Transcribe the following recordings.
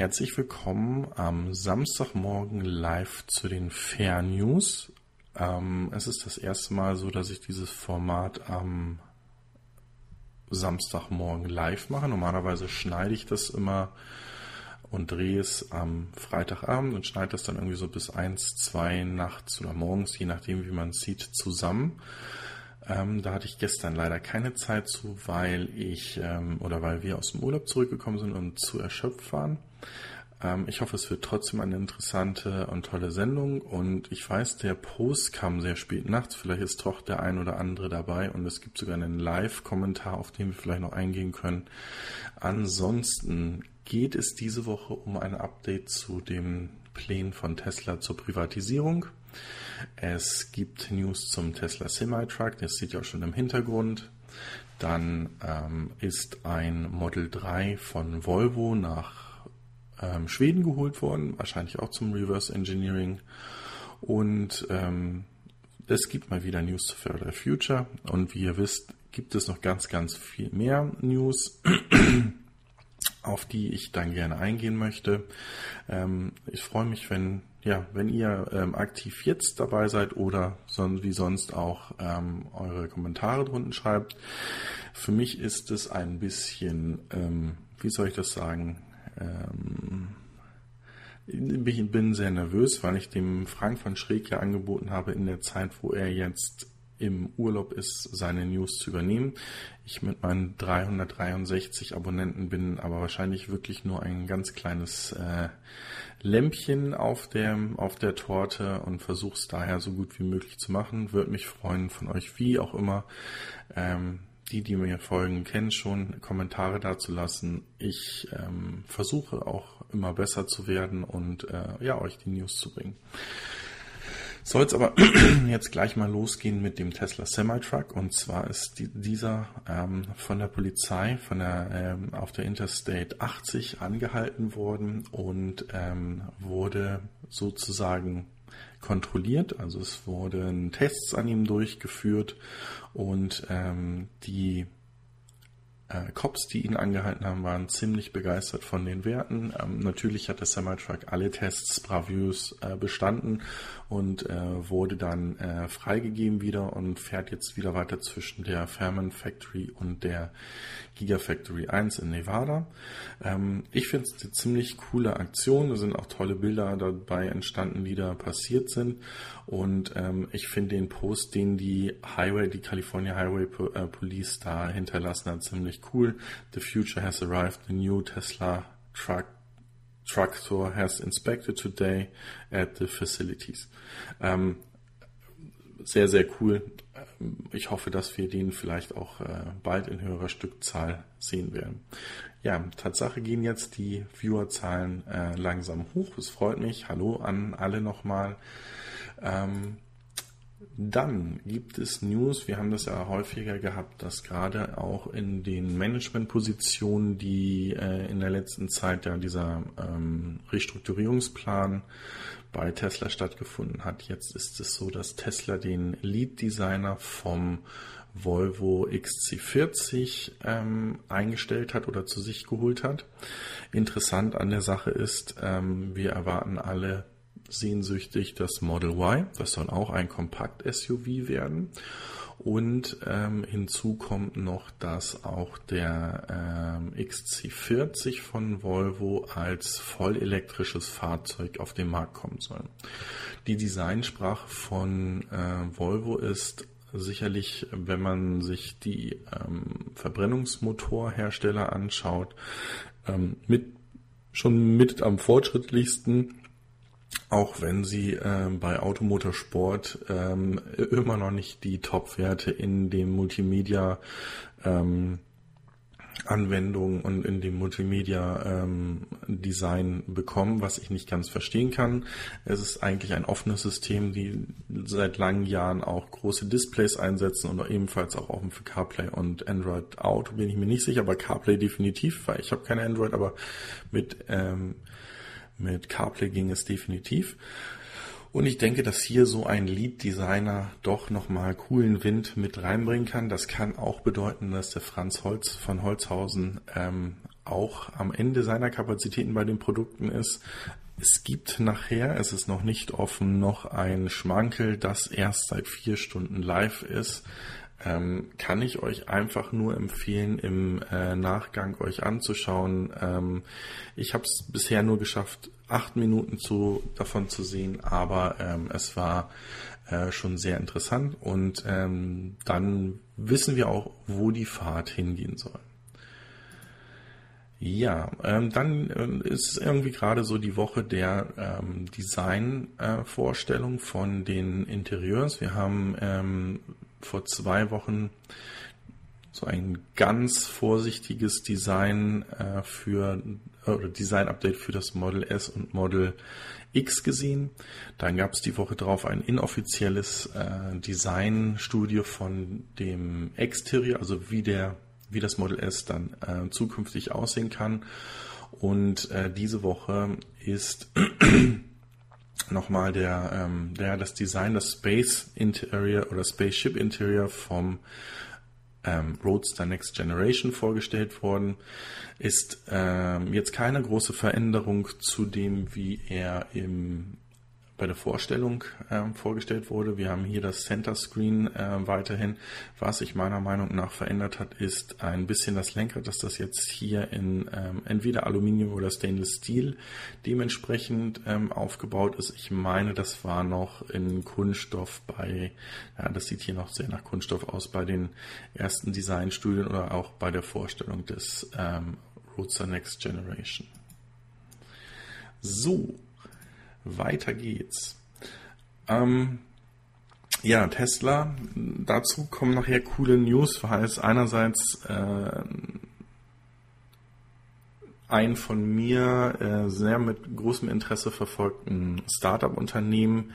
herzlich willkommen am Samstagmorgen live zu den Fair News. Ähm, es ist das erste Mal so, dass ich dieses Format am Samstagmorgen live mache. Normalerweise schneide ich das immer und drehe es am Freitagabend und schneide das dann irgendwie so bis eins, zwei nachts oder morgens, je nachdem, wie man es sieht, zusammen. Ähm, da hatte ich gestern leider keine Zeit zu, weil ich ähm, oder weil wir aus dem Urlaub zurückgekommen sind und zu erschöpft waren. Ähm, ich hoffe, es wird trotzdem eine interessante und tolle Sendung. Und ich weiß, der Post kam sehr spät nachts. Vielleicht ist doch der ein oder andere dabei und es gibt sogar einen Live-Kommentar, auf den wir vielleicht noch eingehen können. Ansonsten geht es diese Woche um ein Update zu den Plänen von Tesla zur Privatisierung. Es gibt News zum Tesla Semi-Truck, das sieht ihr auch schon im Hintergrund. Dann ähm, ist ein Model 3 von Volvo nach ähm, Schweden geholt worden, wahrscheinlich auch zum Reverse Engineering. Und ähm, es gibt mal wieder News zu Further Future. Und wie ihr wisst, gibt es noch ganz, ganz viel mehr News, auf die ich dann gerne eingehen möchte. Ähm, ich freue mich, wenn ja, wenn ihr ähm, aktiv jetzt dabei seid oder son wie sonst auch ähm, eure Kommentare drunten schreibt. Für mich ist es ein bisschen, ähm, wie soll ich das sagen, ähm, ich bin sehr nervös, weil ich dem Frank von Schräg ja angeboten habe, in der Zeit, wo er jetzt im Urlaub ist, seine News zu übernehmen. Ich mit meinen 363 Abonnenten bin aber wahrscheinlich wirklich nur ein ganz kleines äh, Lämpchen auf der, auf der Torte und versuche es daher so gut wie möglich zu machen. Würde mich freuen von euch, wie auch immer. Ähm, die, die mir folgen, kennen schon, Kommentare dazu lassen. Ich ähm, versuche auch immer besser zu werden und äh, ja, euch die News zu bringen. Soll es aber jetzt gleich mal losgehen mit dem Tesla Semi-Truck und zwar ist die, dieser ähm, von der Polizei von der ähm, auf der Interstate 80 angehalten worden und ähm, wurde sozusagen kontrolliert. Also es wurden Tests an ihm durchgeführt und ähm, die äh, Cops, die ihn angehalten haben, waren ziemlich begeistert von den Werten. Ähm, natürlich hat der Semi-Truck alle Tests bravös äh, bestanden und äh, wurde dann äh, freigegeben wieder und fährt jetzt wieder weiter zwischen der Fairman Factory und der Gigafactory 1 in Nevada. Ähm, ich finde es eine ziemlich coole Aktion. Da sind auch tolle Bilder dabei entstanden, die da passiert sind. Und ähm, ich finde den Post, den die Highway, die California Highway äh, Police da hinterlassen hat, ziemlich cool. The future has arrived. The new Tesla truck Tractor has inspected today at the facilities. Ähm, sehr, sehr cool. Ähm, ich hoffe, dass wir den vielleicht auch äh, bald in höherer Stückzahl sehen werden. Ja, Tatsache gehen jetzt die Viewerzahlen äh, langsam hoch. Es freut mich. Hallo an alle nochmal. Ähm, dann gibt es News, wir haben das ja häufiger gehabt, dass gerade auch in den Managementpositionen, die äh, in der letzten Zeit ja dieser ähm, Restrukturierungsplan bei Tesla stattgefunden hat. Jetzt ist es so, dass Tesla den Lead Designer vom Volvo XC40 ähm, eingestellt hat oder zu sich geholt hat. Interessant an der Sache ist, ähm, wir erwarten alle sehnsüchtig das Model Y. Das soll auch ein Kompakt-SUV werden. Und ähm, hinzu kommt noch, dass auch der ähm, XC40 von Volvo als vollelektrisches Fahrzeug auf den Markt kommen soll. Die Designsprache von äh, Volvo ist sicherlich, wenn man sich die ähm, Verbrennungsmotorhersteller anschaut, ähm, mit schon mit am fortschrittlichsten auch wenn sie äh, bei Automotorsport ähm, immer noch nicht die Top-Werte in dem Multimedia ähm, Anwendungen und in dem Multimedia ähm, Design bekommen, was ich nicht ganz verstehen kann. Es ist eigentlich ein offenes System, die seit langen Jahren auch große Displays einsetzen und ebenfalls auch offen für CarPlay und Android Auto bin ich mir nicht sicher, aber CarPlay definitiv, weil ich habe keine Android, aber mit ähm, mit CarPlay ging es definitiv. Und ich denke, dass hier so ein Lead-Designer doch nochmal coolen Wind mit reinbringen kann. Das kann auch bedeuten, dass der Franz Holz von Holzhausen ähm, auch am Ende seiner Kapazitäten bei den Produkten ist. Es gibt nachher, es ist noch nicht offen, noch ein Schmankel, das erst seit vier Stunden live ist. Ähm, kann ich euch einfach nur empfehlen, im äh, Nachgang euch anzuschauen. Ähm, ich habe es bisher nur geschafft, acht Minuten zu, davon zu sehen, aber ähm, es war äh, schon sehr interessant und ähm, dann wissen wir auch, wo die Fahrt hingehen soll. Ja, ähm, dann ähm, ist irgendwie gerade so die Woche der ähm, Design-Vorstellung äh, von den Interieurs. Wir haben ähm, vor zwei Wochen so ein ganz vorsichtiges Design äh, für oder Design-Update für das Model S und Model X gesehen. Dann gab es die Woche drauf ein inoffizielles äh, Designstudio von dem Exterior, also wie der wie das Model S dann äh, zukünftig aussehen kann. Und äh, diese Woche ist nochmal der, ähm, der, das Design, das Space Interior oder Spaceship Interior vom ähm, Roadster Next Generation vorgestellt worden. Ist ähm, jetzt keine große Veränderung zu dem, wie er im bei der Vorstellung ähm, vorgestellt wurde. Wir haben hier das Center Screen äh, weiterhin. Was sich meiner Meinung nach verändert hat, ist ein bisschen das Lenkrad, dass das jetzt hier in ähm, entweder Aluminium oder Stainless Steel dementsprechend ähm, aufgebaut ist. Ich meine, das war noch in Kunststoff bei, ja, das sieht hier noch sehr nach Kunststoff aus bei den ersten Designstudien oder auch bei der Vorstellung des ähm, Roadster Next Generation. So, weiter geht's. Ähm, ja, Tesla, dazu kommen nachher coole News, weil es einerseits äh, ein von mir äh, sehr mit großem Interesse verfolgten Startup-Unternehmen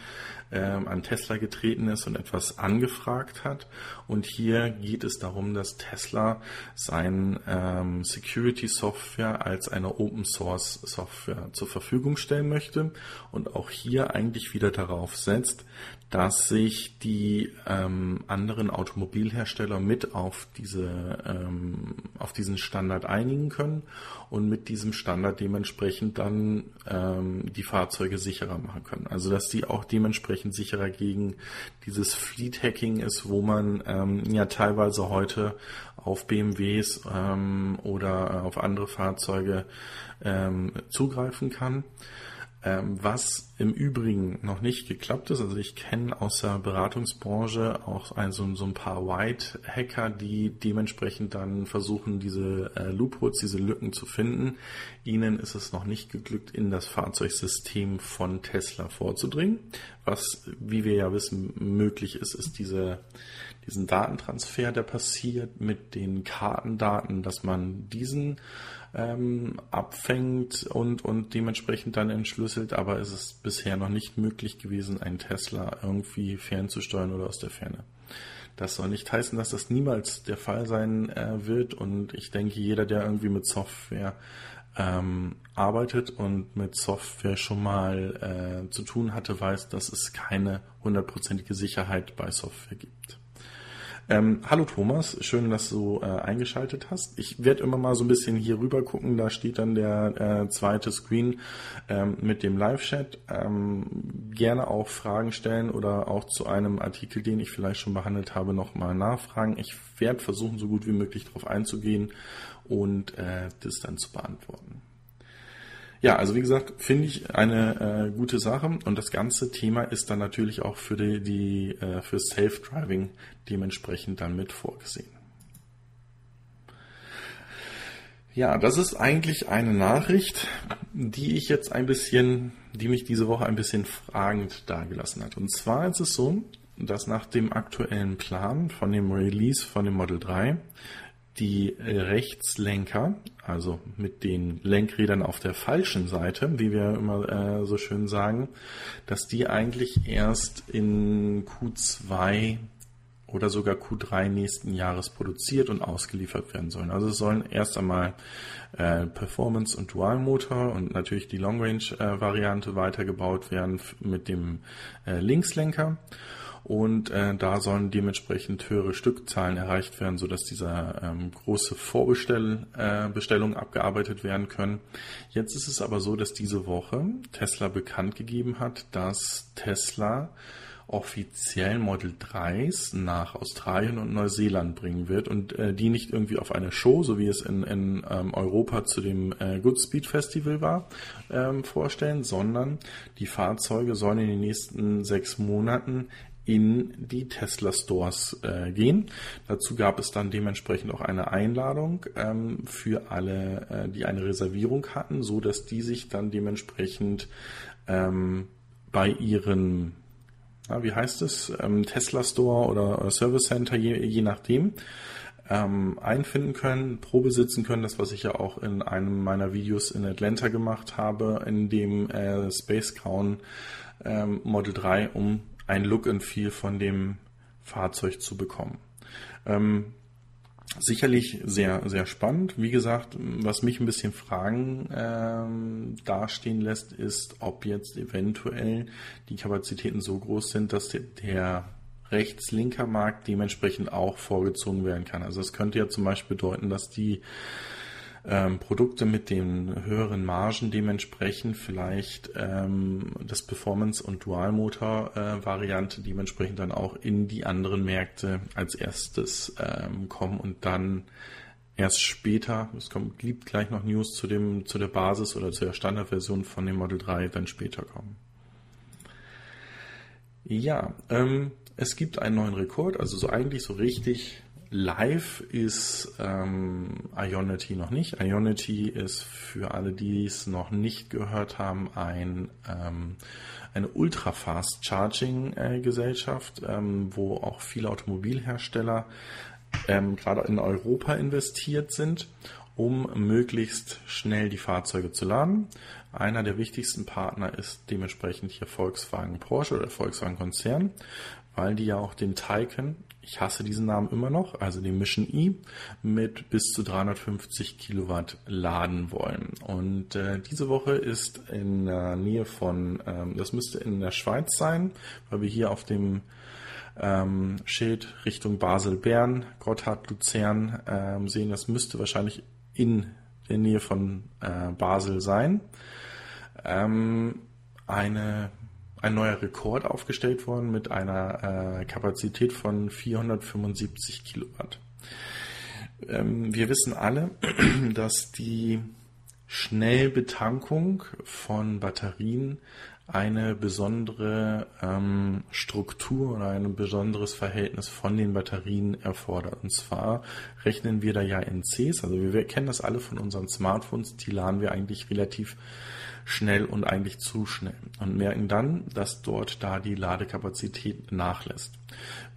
ähm, an Tesla getreten ist und etwas angefragt hat. Und hier geht es darum, dass Tesla sein ähm, Security Software als eine Open Source Software zur Verfügung stellen möchte und auch hier eigentlich wieder darauf setzt, dass sich die ähm, anderen Automobilhersteller mit auf diese ähm, auf diesen Standard einigen können und mit diesem Standard dementsprechend dann ähm, die Fahrzeuge sicherer machen können. Also dass die auch dementsprechend sicherer gegen dieses Fleet Hacking ist, wo man ähm, ja teilweise heute auf BMWs ähm, oder auf andere Fahrzeuge ähm, zugreifen kann. Ähm, was im Übrigen noch nicht geklappt ist, also ich kenne aus der Beratungsbranche auch ein, so, so ein paar White-Hacker, die dementsprechend dann versuchen, diese äh, Loopholes, diese Lücken zu finden. Ihnen ist es noch nicht geglückt, in das Fahrzeugsystem von Tesla vorzudringen. Was, wie wir ja wissen, möglich ist, ist diese, diesen Datentransfer, der passiert mit den Kartendaten, dass man diesen ähm, abfängt und, und dementsprechend dann entschlüsselt, aber es ist bisher noch nicht möglich gewesen, einen Tesla irgendwie fernzusteuern oder aus der Ferne. Das soll nicht heißen, dass das niemals der Fall sein äh, wird und ich denke, jeder, der irgendwie mit Software ähm, arbeitet und mit Software schon mal äh, zu tun hatte, weiß, dass es keine hundertprozentige Sicherheit bei Software gibt. Ähm, hallo Thomas, schön, dass du äh, eingeschaltet hast. Ich werde immer mal so ein bisschen hier rüber gucken. Da steht dann der äh, zweite Screen ähm, mit dem Live-Chat. Ähm, gerne auch Fragen stellen oder auch zu einem Artikel, den ich vielleicht schon behandelt habe, nochmal nachfragen. Ich werde versuchen, so gut wie möglich darauf einzugehen und äh, das dann zu beantworten. Ja, also wie gesagt, finde ich eine äh, gute Sache und das ganze Thema ist dann natürlich auch für die, die äh, für Self-Driving dementsprechend dann mit vorgesehen. Ja, das ist eigentlich eine Nachricht, die ich jetzt ein bisschen, die mich diese Woche ein bisschen fragend dargelassen hat. Und zwar ist es so, dass nach dem aktuellen Plan von dem Release von dem Model 3 die Rechtslenker, also mit den Lenkrädern auf der falschen Seite, wie wir immer äh, so schön sagen, dass die eigentlich erst in Q2 oder sogar Q3 nächsten Jahres produziert und ausgeliefert werden sollen. Also es sollen erst einmal äh, Performance und Dualmotor und natürlich die Long Range äh, Variante weitergebaut werden mit dem äh, Linkslenker und äh, da sollen dementsprechend höhere Stückzahlen erreicht werden, sodass dieser ähm, große Vorbestellungen äh, abgearbeitet werden können. Jetzt ist es aber so, dass diese Woche Tesla bekannt gegeben hat, dass Tesla offiziell Model 3s nach Australien und Neuseeland bringen wird und äh, die nicht irgendwie auf eine Show, so wie es in, in ähm, Europa zu dem äh, Goodspeed Festival war, ähm, vorstellen, sondern die Fahrzeuge sollen in den nächsten sechs Monaten in die Tesla Stores äh, gehen. Dazu gab es dann dementsprechend auch eine Einladung ähm, für alle, äh, die eine Reservierung hatten, so dass die sich dann dementsprechend ähm, bei ihren ja, wie heißt es, ähm, Tesla Store oder, oder Service Center, je, je nachdem, ähm, einfinden können, Probe sitzen können, das was ich ja auch in einem meiner Videos in Atlanta gemacht habe, in dem äh, Space Crown ähm, Model 3, um ein Look and Feel von dem Fahrzeug zu bekommen. Ähm, sicherlich sehr, sehr spannend. Wie gesagt, was mich ein bisschen Fragen ähm, dastehen lässt, ist, ob jetzt eventuell die Kapazitäten so groß sind, dass der, der rechts-linker Markt dementsprechend auch vorgezogen werden kann. Also es könnte ja zum Beispiel bedeuten, dass die ähm, Produkte mit den höheren Margen dementsprechend vielleicht ähm, das Performance- und Dualmotor-Variante äh, dementsprechend dann auch in die anderen Märkte als erstes ähm, kommen und dann erst später, es kommt, gibt gleich noch News zu dem, zu der Basis oder zu der Standardversion von dem Model 3 dann später kommen. Ja, ähm, es gibt einen neuen Rekord, also so eigentlich so richtig Live ist ähm, Ionity noch nicht. Ionity ist für alle, die es noch nicht gehört haben, ein, ähm, eine Ultra-Fast Charging äh, ähm, wo auch viele Automobilhersteller ähm, gerade in Europa investiert sind, um möglichst schnell die Fahrzeuge zu laden. Einer der wichtigsten Partner ist dementsprechend hier Volkswagen Porsche oder Volkswagen Konzern, weil die ja auch den Taycan ich hasse diesen Namen immer noch, also den Mission E, mit bis zu 350 Kilowatt laden wollen. Und äh, diese Woche ist in der Nähe von, ähm, das müsste in der Schweiz sein, weil wir hier auf dem ähm, Schild Richtung Basel-Bern, Gotthard-Luzern ähm, sehen, das müsste wahrscheinlich in der Nähe von äh, Basel sein. Ähm, eine ein neuer Rekord aufgestellt worden mit einer äh, Kapazität von 475 Kilowatt. Ähm, wir wissen alle, dass die Schnellbetankung von Batterien eine besondere ähm, Struktur oder ein besonderes Verhältnis von den Batterien erfordert. Und zwar rechnen wir da ja in Cs, also wir kennen das alle von unseren Smartphones, die laden wir eigentlich relativ schnell und eigentlich zu schnell und merken dann, dass dort da die Ladekapazität nachlässt.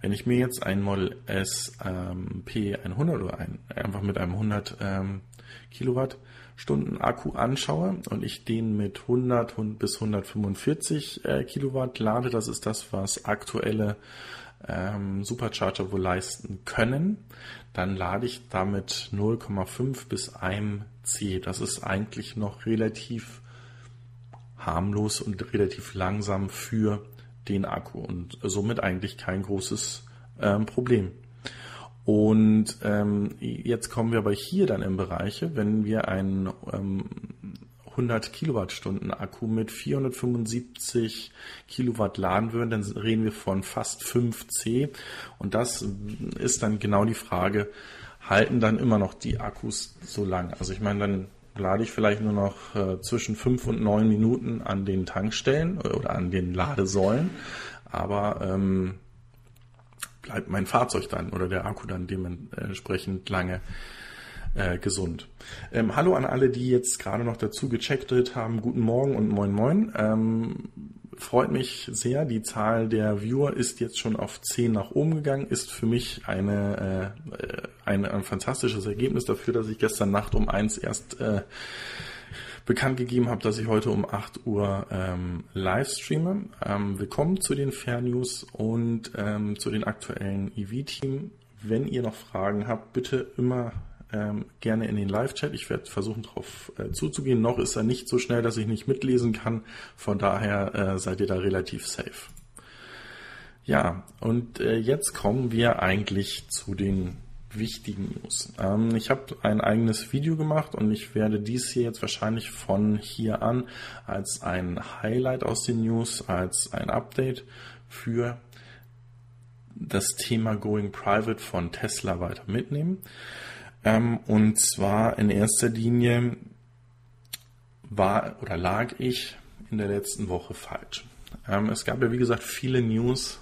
Wenn ich mir jetzt ein Model S ähm, P100 oder ein, einfach mit einem 100 ähm, Kilowattstunden Akku anschaue und ich den mit 100 bis 145 äh, Kilowatt lade, das ist das, was aktuelle ähm, Supercharger wohl leisten können, dann lade ich damit 0,5 bis 1 C. Das ist eigentlich noch relativ harmlos und relativ langsam für den Akku und somit eigentlich kein großes ähm, Problem. Und ähm, jetzt kommen wir aber hier dann in Bereiche, wenn wir einen ähm, 100 Kilowattstunden Akku mit 475 Kilowatt laden würden, dann reden wir von fast 5C. Und das ist dann genau die Frage, halten dann immer noch die Akkus so lang? Also ich meine, dann lade ich vielleicht nur noch äh, zwischen fünf und neun Minuten an den Tankstellen oder an den Ladesäulen, aber ähm, bleibt mein Fahrzeug dann oder der Akku dann dementsprechend lange äh, gesund. Ähm, hallo an alle, die jetzt gerade noch dazu gecheckt haben. Guten Morgen und moin moin. Ähm, freut mich sehr. Die Zahl der Viewer ist jetzt schon auf 10 nach oben gegangen. Ist für mich eine, äh, ein, ein fantastisches Ergebnis dafür, dass ich gestern Nacht um eins erst äh, bekannt gegeben habe, dass ich heute um 8 Uhr ähm, live streame. Ähm, willkommen zu den Fair News und ähm, zu den aktuellen EV-Team. Wenn ihr noch Fragen habt, bitte immer ähm, gerne in den Live-Chat. Ich werde versuchen, darauf äh, zuzugehen. Noch ist er nicht so schnell, dass ich nicht mitlesen kann. Von daher äh, seid ihr da relativ safe. Ja, und äh, jetzt kommen wir eigentlich zu den wichtigen News. Ähm, ich habe ein eigenes Video gemacht und ich werde dies hier jetzt wahrscheinlich von hier an als ein Highlight aus den News, als ein Update für das Thema Going Private von Tesla weiter mitnehmen. Ähm, und zwar in erster Linie war oder lag ich in der letzten Woche falsch. Ähm, es gab ja wie gesagt viele News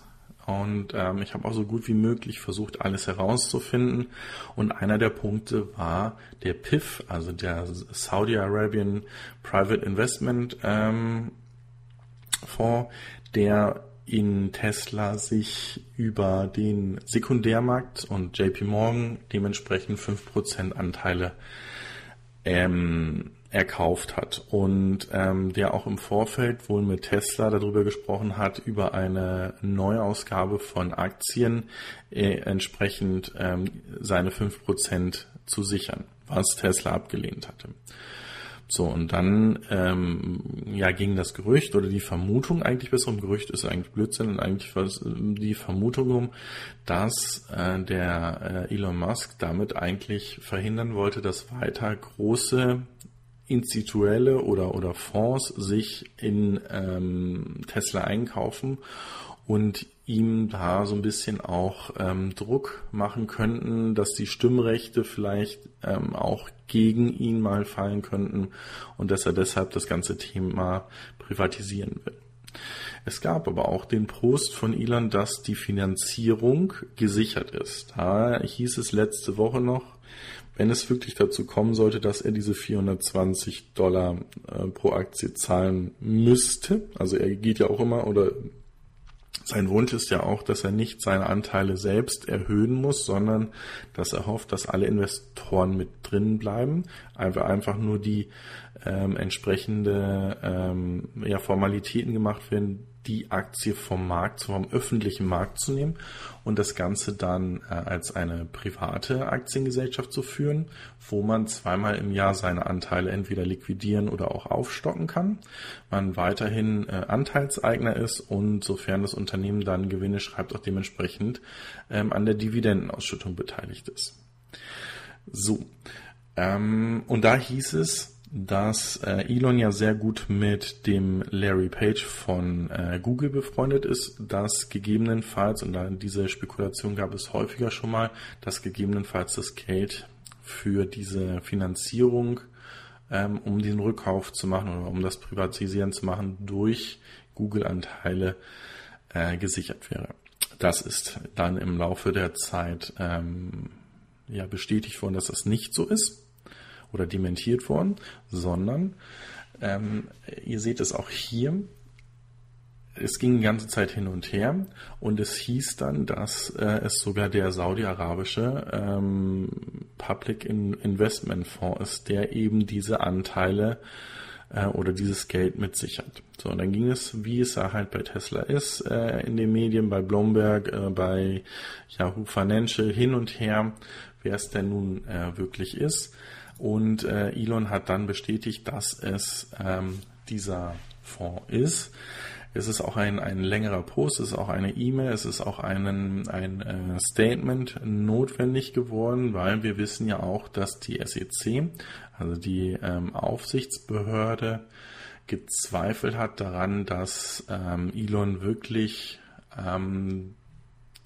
und ähm, ich habe auch so gut wie möglich versucht, alles herauszufinden. Und einer der Punkte war der PIF, also der Saudi Arabian Private Investment ähm, Fonds, der in Tesla sich über den Sekundärmarkt und JP Morgan dementsprechend 5% Anteile ähm, erkauft hat und ähm, der auch im Vorfeld wohl mit Tesla darüber gesprochen hat, über eine Neuausgabe von Aktien äh, entsprechend ähm, seine 5% zu sichern, was Tesla abgelehnt hatte. So, und dann ähm, ja, ging das Gerücht oder die Vermutung, eigentlich besser um Gerücht ist eigentlich Blödsinn und eigentlich was die Vermutung um, dass äh, der äh, Elon Musk damit eigentlich verhindern wollte, dass weiter große instituelle oder, oder Fonds sich in ähm, Tesla einkaufen und ihm da so ein bisschen auch ähm, Druck machen könnten, dass die Stimmrechte vielleicht ähm, auch gegen ihn mal fallen könnten und dass er deshalb das ganze Thema privatisieren will. Es gab aber auch den Post von Elon, dass die Finanzierung gesichert ist. Da hieß es letzte Woche noch, wenn es wirklich dazu kommen sollte, dass er diese 420 Dollar äh, pro Aktie zahlen müsste, also er geht ja auch immer oder sein Wunsch ist ja auch, dass er nicht seine Anteile selbst erhöhen muss, sondern dass er hofft, dass alle Investoren mit drin bleiben, einfach einfach nur die ähm, entsprechende ähm, ja, Formalitäten gemacht werden, die Aktie vom Markt, vom öffentlichen Markt zu nehmen und das Ganze dann äh, als eine private Aktiengesellschaft zu führen, wo man zweimal im Jahr seine Anteile entweder liquidieren oder auch aufstocken kann. Man weiterhin äh, Anteilseigner ist und sofern das Unternehmen dann Gewinne schreibt, auch dementsprechend ähm, an der Dividendenausschüttung beteiligt ist. So. Ähm, und da hieß es, dass äh, Elon ja sehr gut mit dem Larry Page von äh, Google befreundet ist, dass gegebenenfalls, und diese Spekulation gab es häufiger schon mal, dass gegebenenfalls das Geld für diese Finanzierung, ähm, um den Rückkauf zu machen oder um das Privatisieren zu machen, durch Google-Anteile äh, gesichert wäre. Das ist dann im Laufe der Zeit ähm, ja bestätigt worden, dass das nicht so ist oder dementiert worden, sondern ähm, ihr seht es auch hier, es ging die ganze Zeit hin und her und es hieß dann, dass äh, es sogar der saudi-arabische ähm, Public Investment Fonds ist, der eben diese Anteile äh, oder dieses Geld mit sichert. So, und dann ging es, wie es halt bei Tesla ist, äh, in den Medien, bei Bloomberg, äh, bei Yahoo Financial hin und her, wer es denn nun äh, wirklich ist. Und äh, Elon hat dann bestätigt, dass es ähm, dieser Fonds ist. Es ist auch ein, ein längerer Post, es ist auch eine E-Mail, es ist auch einen, ein äh, Statement notwendig geworden, weil wir wissen ja auch, dass die SEC, also die ähm, Aufsichtsbehörde, gezweifelt hat daran, dass ähm, Elon wirklich ähm,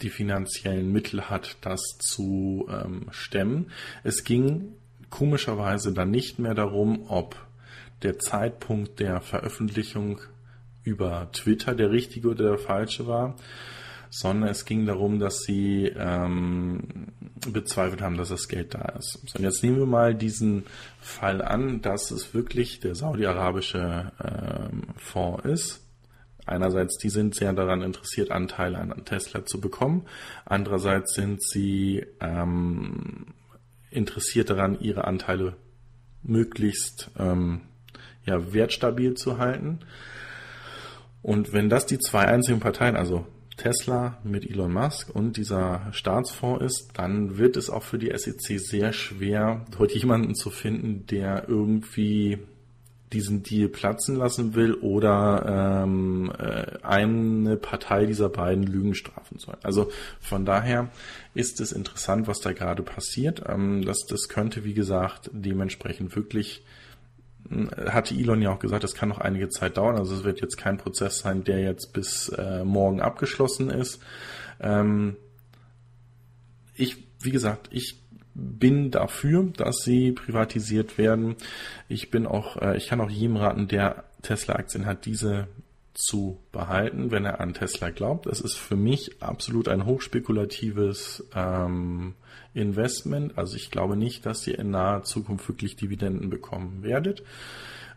die finanziellen Mittel hat, das zu ähm, stemmen. Es ging komischerweise dann nicht mehr darum, ob der Zeitpunkt der Veröffentlichung über Twitter der richtige oder der falsche war, sondern es ging darum, dass sie ähm, bezweifelt haben, dass das Geld da ist. So, und jetzt nehmen wir mal diesen Fall an, dass es wirklich der saudi-arabische ähm, Fonds ist. Einerseits, die sind sehr daran interessiert, Anteile an Tesla zu bekommen. Andererseits sind sie ähm, interessiert daran, ihre Anteile möglichst ähm, ja, wertstabil zu halten. Und wenn das die zwei einzigen Parteien, also Tesla mit Elon Musk und dieser Staatsfonds ist, dann wird es auch für die SEC sehr schwer, dort jemanden zu finden, der irgendwie diesen Deal platzen lassen will oder ähm, äh, eine Partei dieser beiden Lügen strafen soll. Also von daher ist es interessant, was da gerade passiert. Ähm, das, das könnte, wie gesagt, dementsprechend wirklich äh, hatte Elon ja auch gesagt, das kann noch einige Zeit dauern. Also es wird jetzt kein Prozess sein, der jetzt bis äh, morgen abgeschlossen ist. Ähm, ich, wie gesagt, ich bin dafür, dass sie privatisiert werden. Ich bin auch, äh, ich kann auch jedem raten, der Tesla-Aktien hat, diese zu behalten, wenn er an Tesla glaubt. Es ist für mich absolut ein hochspekulatives ähm, Investment. Also ich glaube nicht, dass ihr in naher Zukunft wirklich Dividenden bekommen werdet.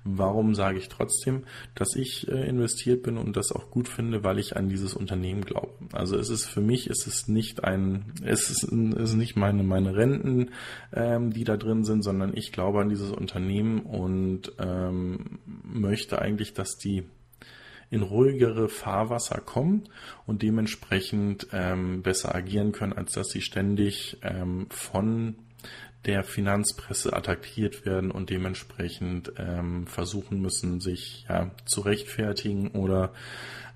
Warum sage ich trotzdem, dass ich äh, investiert bin und das auch gut finde, weil ich an dieses Unternehmen glaube. Also es ist für mich, es ist nicht ein, es ist, es ist nicht meine meine Renten, ähm, die da drin sind, sondern ich glaube an dieses Unternehmen und ähm, möchte eigentlich, dass die in ruhigere Fahrwasser kommen und dementsprechend ähm, besser agieren können, als dass sie ständig ähm, von der Finanzpresse attackiert werden und dementsprechend ähm, versuchen müssen, sich ja, zu rechtfertigen oder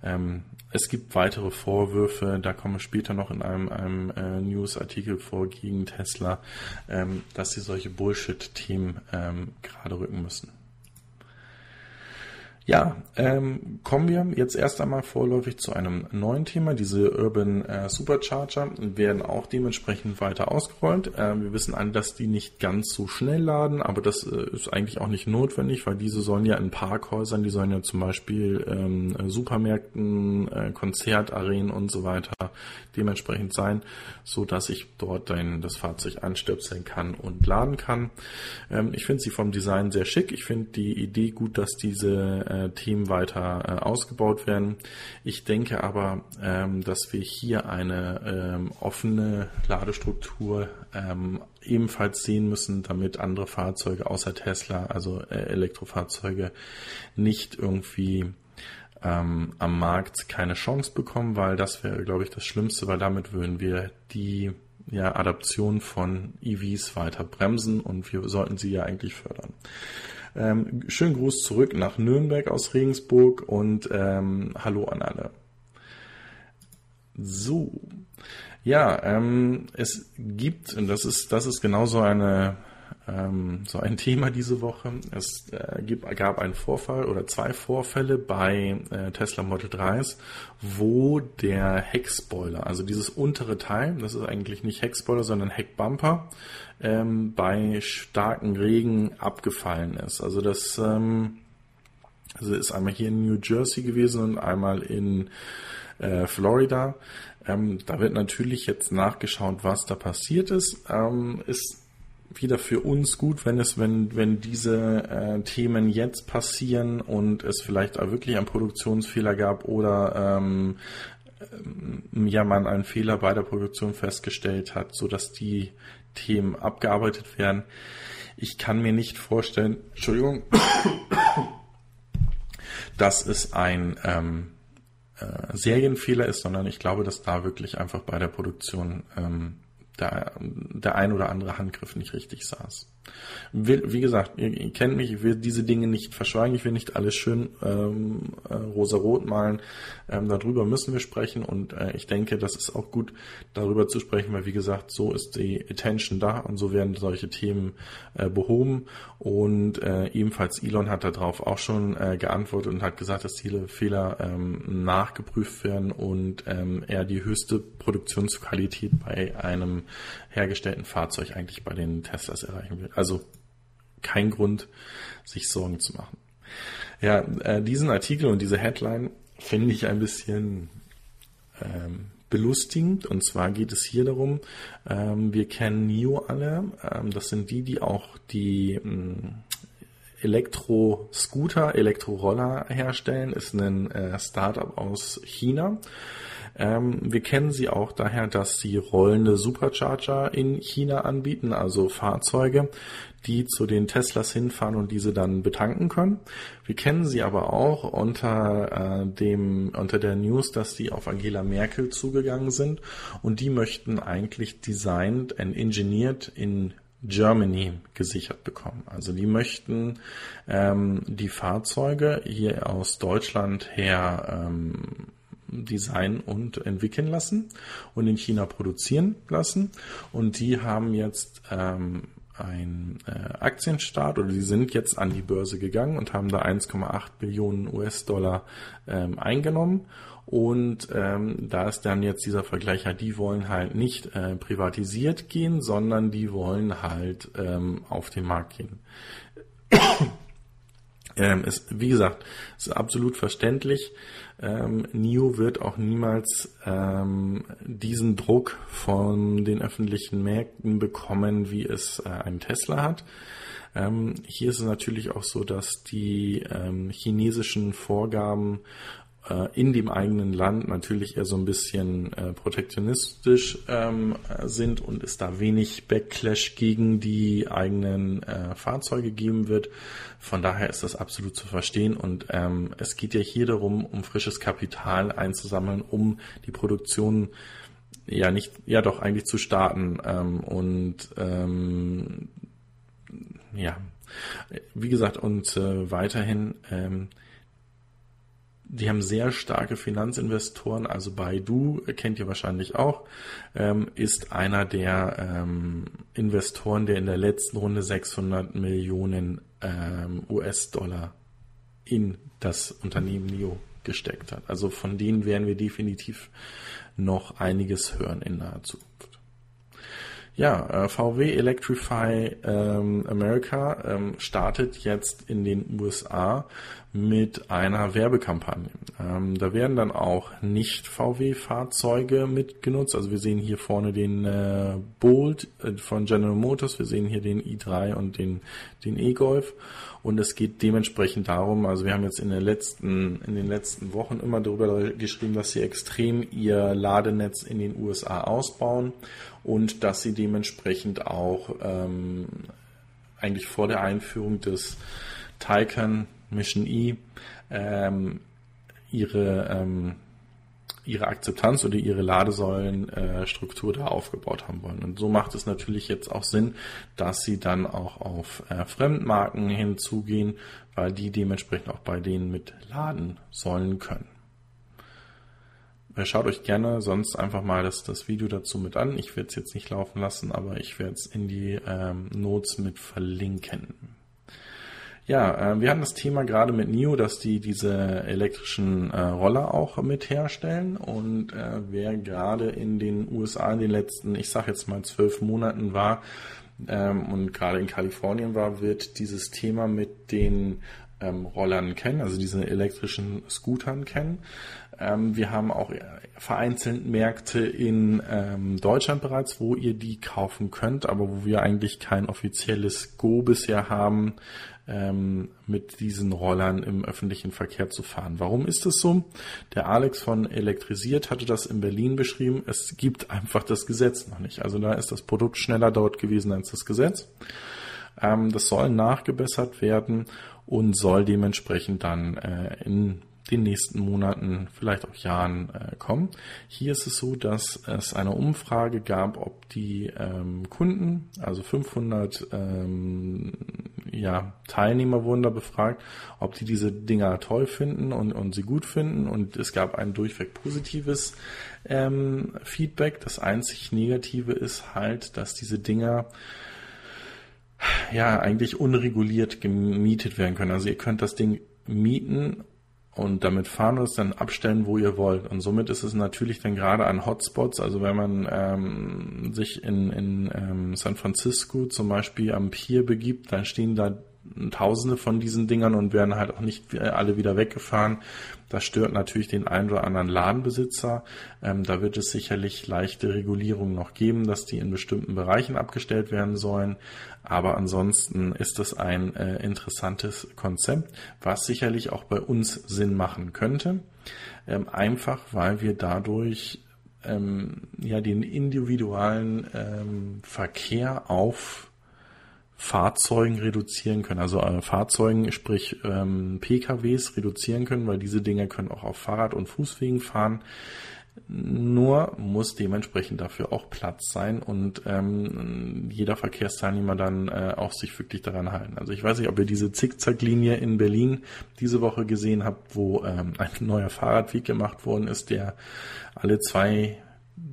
ähm, es gibt weitere Vorwürfe, da kommen wir später noch in einem, einem äh, Newsartikel vor gegen Tesla, ähm, dass sie solche Bullshit-Themen ähm, gerade rücken müssen. Ja, ähm, kommen wir jetzt erst einmal vorläufig zu einem neuen Thema. Diese Urban äh, Supercharger werden auch dementsprechend weiter ausgerollt. Äh, wir wissen alle, dass die nicht ganz so schnell laden, aber das äh, ist eigentlich auch nicht notwendig, weil diese sollen ja in Parkhäusern, die sollen ja zum Beispiel ähm, Supermärkten, äh, Konzertarenen und so weiter dementsprechend sein, so dass ich dort ein, das Fahrzeug anstöpseln kann und laden kann. Ähm, ich finde sie vom Design sehr schick. Ich finde die Idee gut, dass diese äh, Themen weiter äh, ausgebaut werden. Ich denke aber, ähm, dass wir hier eine ähm, offene Ladestruktur ähm, ebenfalls sehen müssen, damit andere Fahrzeuge außer Tesla, also äh, Elektrofahrzeuge, nicht irgendwie ähm, am Markt keine Chance bekommen, weil das wäre, glaube ich, das Schlimmste, weil damit würden wir die ja, Adaption von EVs weiter bremsen und wir sollten sie ja eigentlich fördern. Ähm, schönen Gruß zurück nach Nürnberg aus Regensburg und ähm, Hallo an alle. So. Ja, ähm, es gibt, und das ist, das ist genauso eine, ähm, so ein Thema diese Woche. Es äh, gibt, gab einen Vorfall oder zwei Vorfälle bei äh, Tesla Model 3s, wo der Heckspoiler, also dieses untere Teil, das ist eigentlich nicht Heckspoiler, sondern Heckbumper, ähm, bei starken Regen abgefallen ist. Also das ähm, also ist einmal hier in New Jersey gewesen und einmal in äh, Florida. Ähm, da wird natürlich jetzt nachgeschaut, was da passiert ist. Ähm, ist wieder für uns gut, wenn es, wenn, wenn diese äh, Themen jetzt passieren und es vielleicht auch wirklich einen Produktionsfehler gab oder ähm, ähm, ja man einen Fehler bei der Produktion festgestellt hat, so dass die Themen abgearbeitet werden. Ich kann mir nicht vorstellen, Entschuldigung, dass es ein ähm, äh, Serienfehler ist, sondern ich glaube, dass da wirklich einfach bei der Produktion ähm, der, der ein oder andere Handgriff nicht richtig saß. Wie gesagt, ihr, ihr kennt mich, ich will diese Dinge nicht verschweigen, ich will nicht alles schön ähm, äh, rosa-rot malen. Ähm, darüber müssen wir sprechen und äh, ich denke, das ist auch gut, darüber zu sprechen, weil wie gesagt, so ist die Attention da und so werden solche Themen äh, behoben. Und äh, ebenfalls Elon hat darauf auch schon äh, geantwortet und hat gesagt, dass viele Fehler ähm, nachgeprüft werden und ähm, er die höchste Produktionsqualität bei einem hergestellten Fahrzeug eigentlich bei den Teslas erreichen will. Also kein Grund, sich Sorgen zu machen. Ja, äh, diesen Artikel und diese Headline finde ich ein bisschen ähm, belustigend. Und zwar geht es hier darum, ähm, wir kennen NIO alle. Ähm, das sind die, die auch die ähm, Elektro-Scooter, Elektroroller herstellen. Ist ein äh, Startup aus China. Ähm, wir kennen sie auch daher, dass sie rollende Supercharger in China anbieten, also Fahrzeuge, die zu den Teslas hinfahren und diese dann betanken können. Wir kennen sie aber auch unter äh, dem unter der News, dass sie auf Angela Merkel zugegangen sind und die möchten eigentlich designed and engineered in Germany gesichert bekommen. Also die möchten ähm, die Fahrzeuge hier aus Deutschland her ähm, designen und entwickeln lassen und in China produzieren lassen. Und die haben jetzt ähm, ein äh, Aktienstart oder die sind jetzt an die Börse gegangen und haben da 1,8 Billionen US-Dollar ähm, eingenommen. Und ähm, da ist dann jetzt dieser Vergleich, halt, die wollen halt nicht äh, privatisiert gehen, sondern die wollen halt ähm, auf den Markt gehen. ähm, ist, wie gesagt, ist absolut verständlich. Ähm, NIO wird auch niemals ähm, diesen Druck von den öffentlichen Märkten bekommen, wie es äh, ein Tesla hat. Ähm, hier ist es natürlich auch so, dass die ähm, chinesischen Vorgaben in dem eigenen Land natürlich eher so ein bisschen äh, protektionistisch ähm, sind und es da wenig Backlash gegen die eigenen äh, Fahrzeuge geben wird. Von daher ist das absolut zu verstehen und ähm, es geht ja hier darum, um frisches Kapital einzusammeln, um die Produktion ja nicht, ja doch eigentlich zu starten ähm, und ähm, ja, wie gesagt und äh, weiterhin ähm, die haben sehr starke Finanzinvestoren, also Baidu kennt ihr wahrscheinlich auch, ähm, ist einer der ähm, Investoren, der in der letzten Runde 600 Millionen ähm, US-Dollar in das Unternehmen NIO gesteckt hat. Also von denen werden wir definitiv noch einiges hören in naher Zukunft. Ja, äh, VW Electrify ähm, America ähm, startet jetzt in den USA mit einer Werbekampagne. Ähm, da werden dann auch nicht VW-Fahrzeuge mitgenutzt. Also wir sehen hier vorne den äh, Bolt äh, von General Motors, wir sehen hier den i3 und den, den E-Golf. Und es geht dementsprechend darum, also wir haben jetzt in, der letzten, in den letzten Wochen immer darüber geschrieben, dass sie extrem ihr Ladenetz in den USA ausbauen und dass sie dementsprechend auch ähm, eigentlich vor der Einführung des Taycan Mission E ähm, ihre ähm, ihre Akzeptanz oder ihre Ladesäulenstruktur äh, da aufgebaut haben wollen. Und so macht es natürlich jetzt auch Sinn, dass sie dann auch auf äh, Fremdmarken hinzugehen, weil die dementsprechend auch bei denen mit laden sollen können. Schaut euch gerne sonst einfach mal das, das Video dazu mit an. Ich werde es jetzt nicht laufen lassen, aber ich werde es in die ähm, Notes mit verlinken. Ja, äh, wir hatten das Thema gerade mit NIO, dass die diese elektrischen äh, Roller auch mit herstellen und äh, wer gerade in den USA in den letzten, ich sag jetzt mal zwölf Monaten war ähm, und gerade in Kalifornien war, wird dieses Thema mit den ähm, Rollern kennen, also diese elektrischen Scootern kennen. Ähm, wir haben auch vereinzelt Märkte in ähm, Deutschland bereits, wo ihr die kaufen könnt, aber wo wir eigentlich kein offizielles Go bisher haben, ähm, mit diesen Rollern im öffentlichen Verkehr zu fahren. Warum ist es so? Der Alex von Elektrisiert hatte das in Berlin beschrieben. Es gibt einfach das Gesetz noch nicht. Also da ist das Produkt schneller dort gewesen als das Gesetz. Ähm, das soll nachgebessert werden und soll dementsprechend dann äh, in den nächsten Monaten, vielleicht auch Jahren äh, kommen. Hier ist es so, dass es eine Umfrage gab, ob die ähm, Kunden, also 500 ähm, ja, Teilnehmer wurden da befragt, ob die diese Dinger toll finden und, und sie gut finden. Und es gab ein durchweg positives ähm, Feedback. Das einzig Negative ist halt, dass diese Dinger ja eigentlich unreguliert gemietet werden können. Also ihr könnt das Ding mieten und damit fahren und es dann abstellen, wo ihr wollt. Und somit ist es natürlich dann gerade an Hotspots, also wenn man ähm, sich in, in ähm, San Francisco zum Beispiel am Pier begibt, dann stehen da Tausende von diesen Dingern und werden halt auch nicht äh, alle wieder weggefahren. Das stört natürlich den einen oder anderen Ladenbesitzer. Ähm, da wird es sicherlich leichte Regulierungen noch geben, dass die in bestimmten Bereichen abgestellt werden sollen. Aber ansonsten ist es ein äh, interessantes Konzept, was sicherlich auch bei uns Sinn machen könnte. Ähm, einfach weil wir dadurch ähm, ja den individuellen ähm, Verkehr auf Fahrzeugen reduzieren können, also äh, Fahrzeugen, sprich ähm, PKWs reduzieren können, weil diese Dinger können auch auf Fahrrad- und Fußwegen fahren. Nur muss dementsprechend dafür auch Platz sein und ähm, jeder Verkehrsteilnehmer dann äh, auch sich wirklich daran halten. Also ich weiß nicht, ob ihr diese Zickzacklinie in Berlin diese Woche gesehen habt, wo ähm, ein neuer Fahrradweg gemacht worden ist, der alle zwei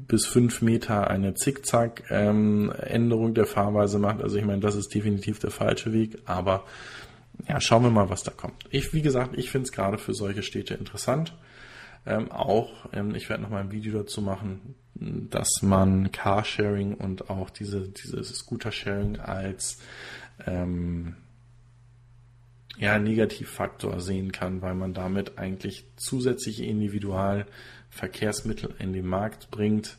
bis fünf Meter eine Zickzack-Änderung ähm, der Fahrweise macht. Also ich meine, das ist definitiv der falsche Weg, aber ja, schauen wir mal, was da kommt. Ich, wie gesagt, ich finde es gerade für solche Städte interessant. Ähm, auch, ähm, ich werde noch mal ein Video dazu machen, dass man Carsharing und auch diese, dieses Scooter-Sharing als ähm, ja, Negativfaktor sehen kann, weil man damit eigentlich zusätzliche Individualverkehrsmittel in den Markt bringt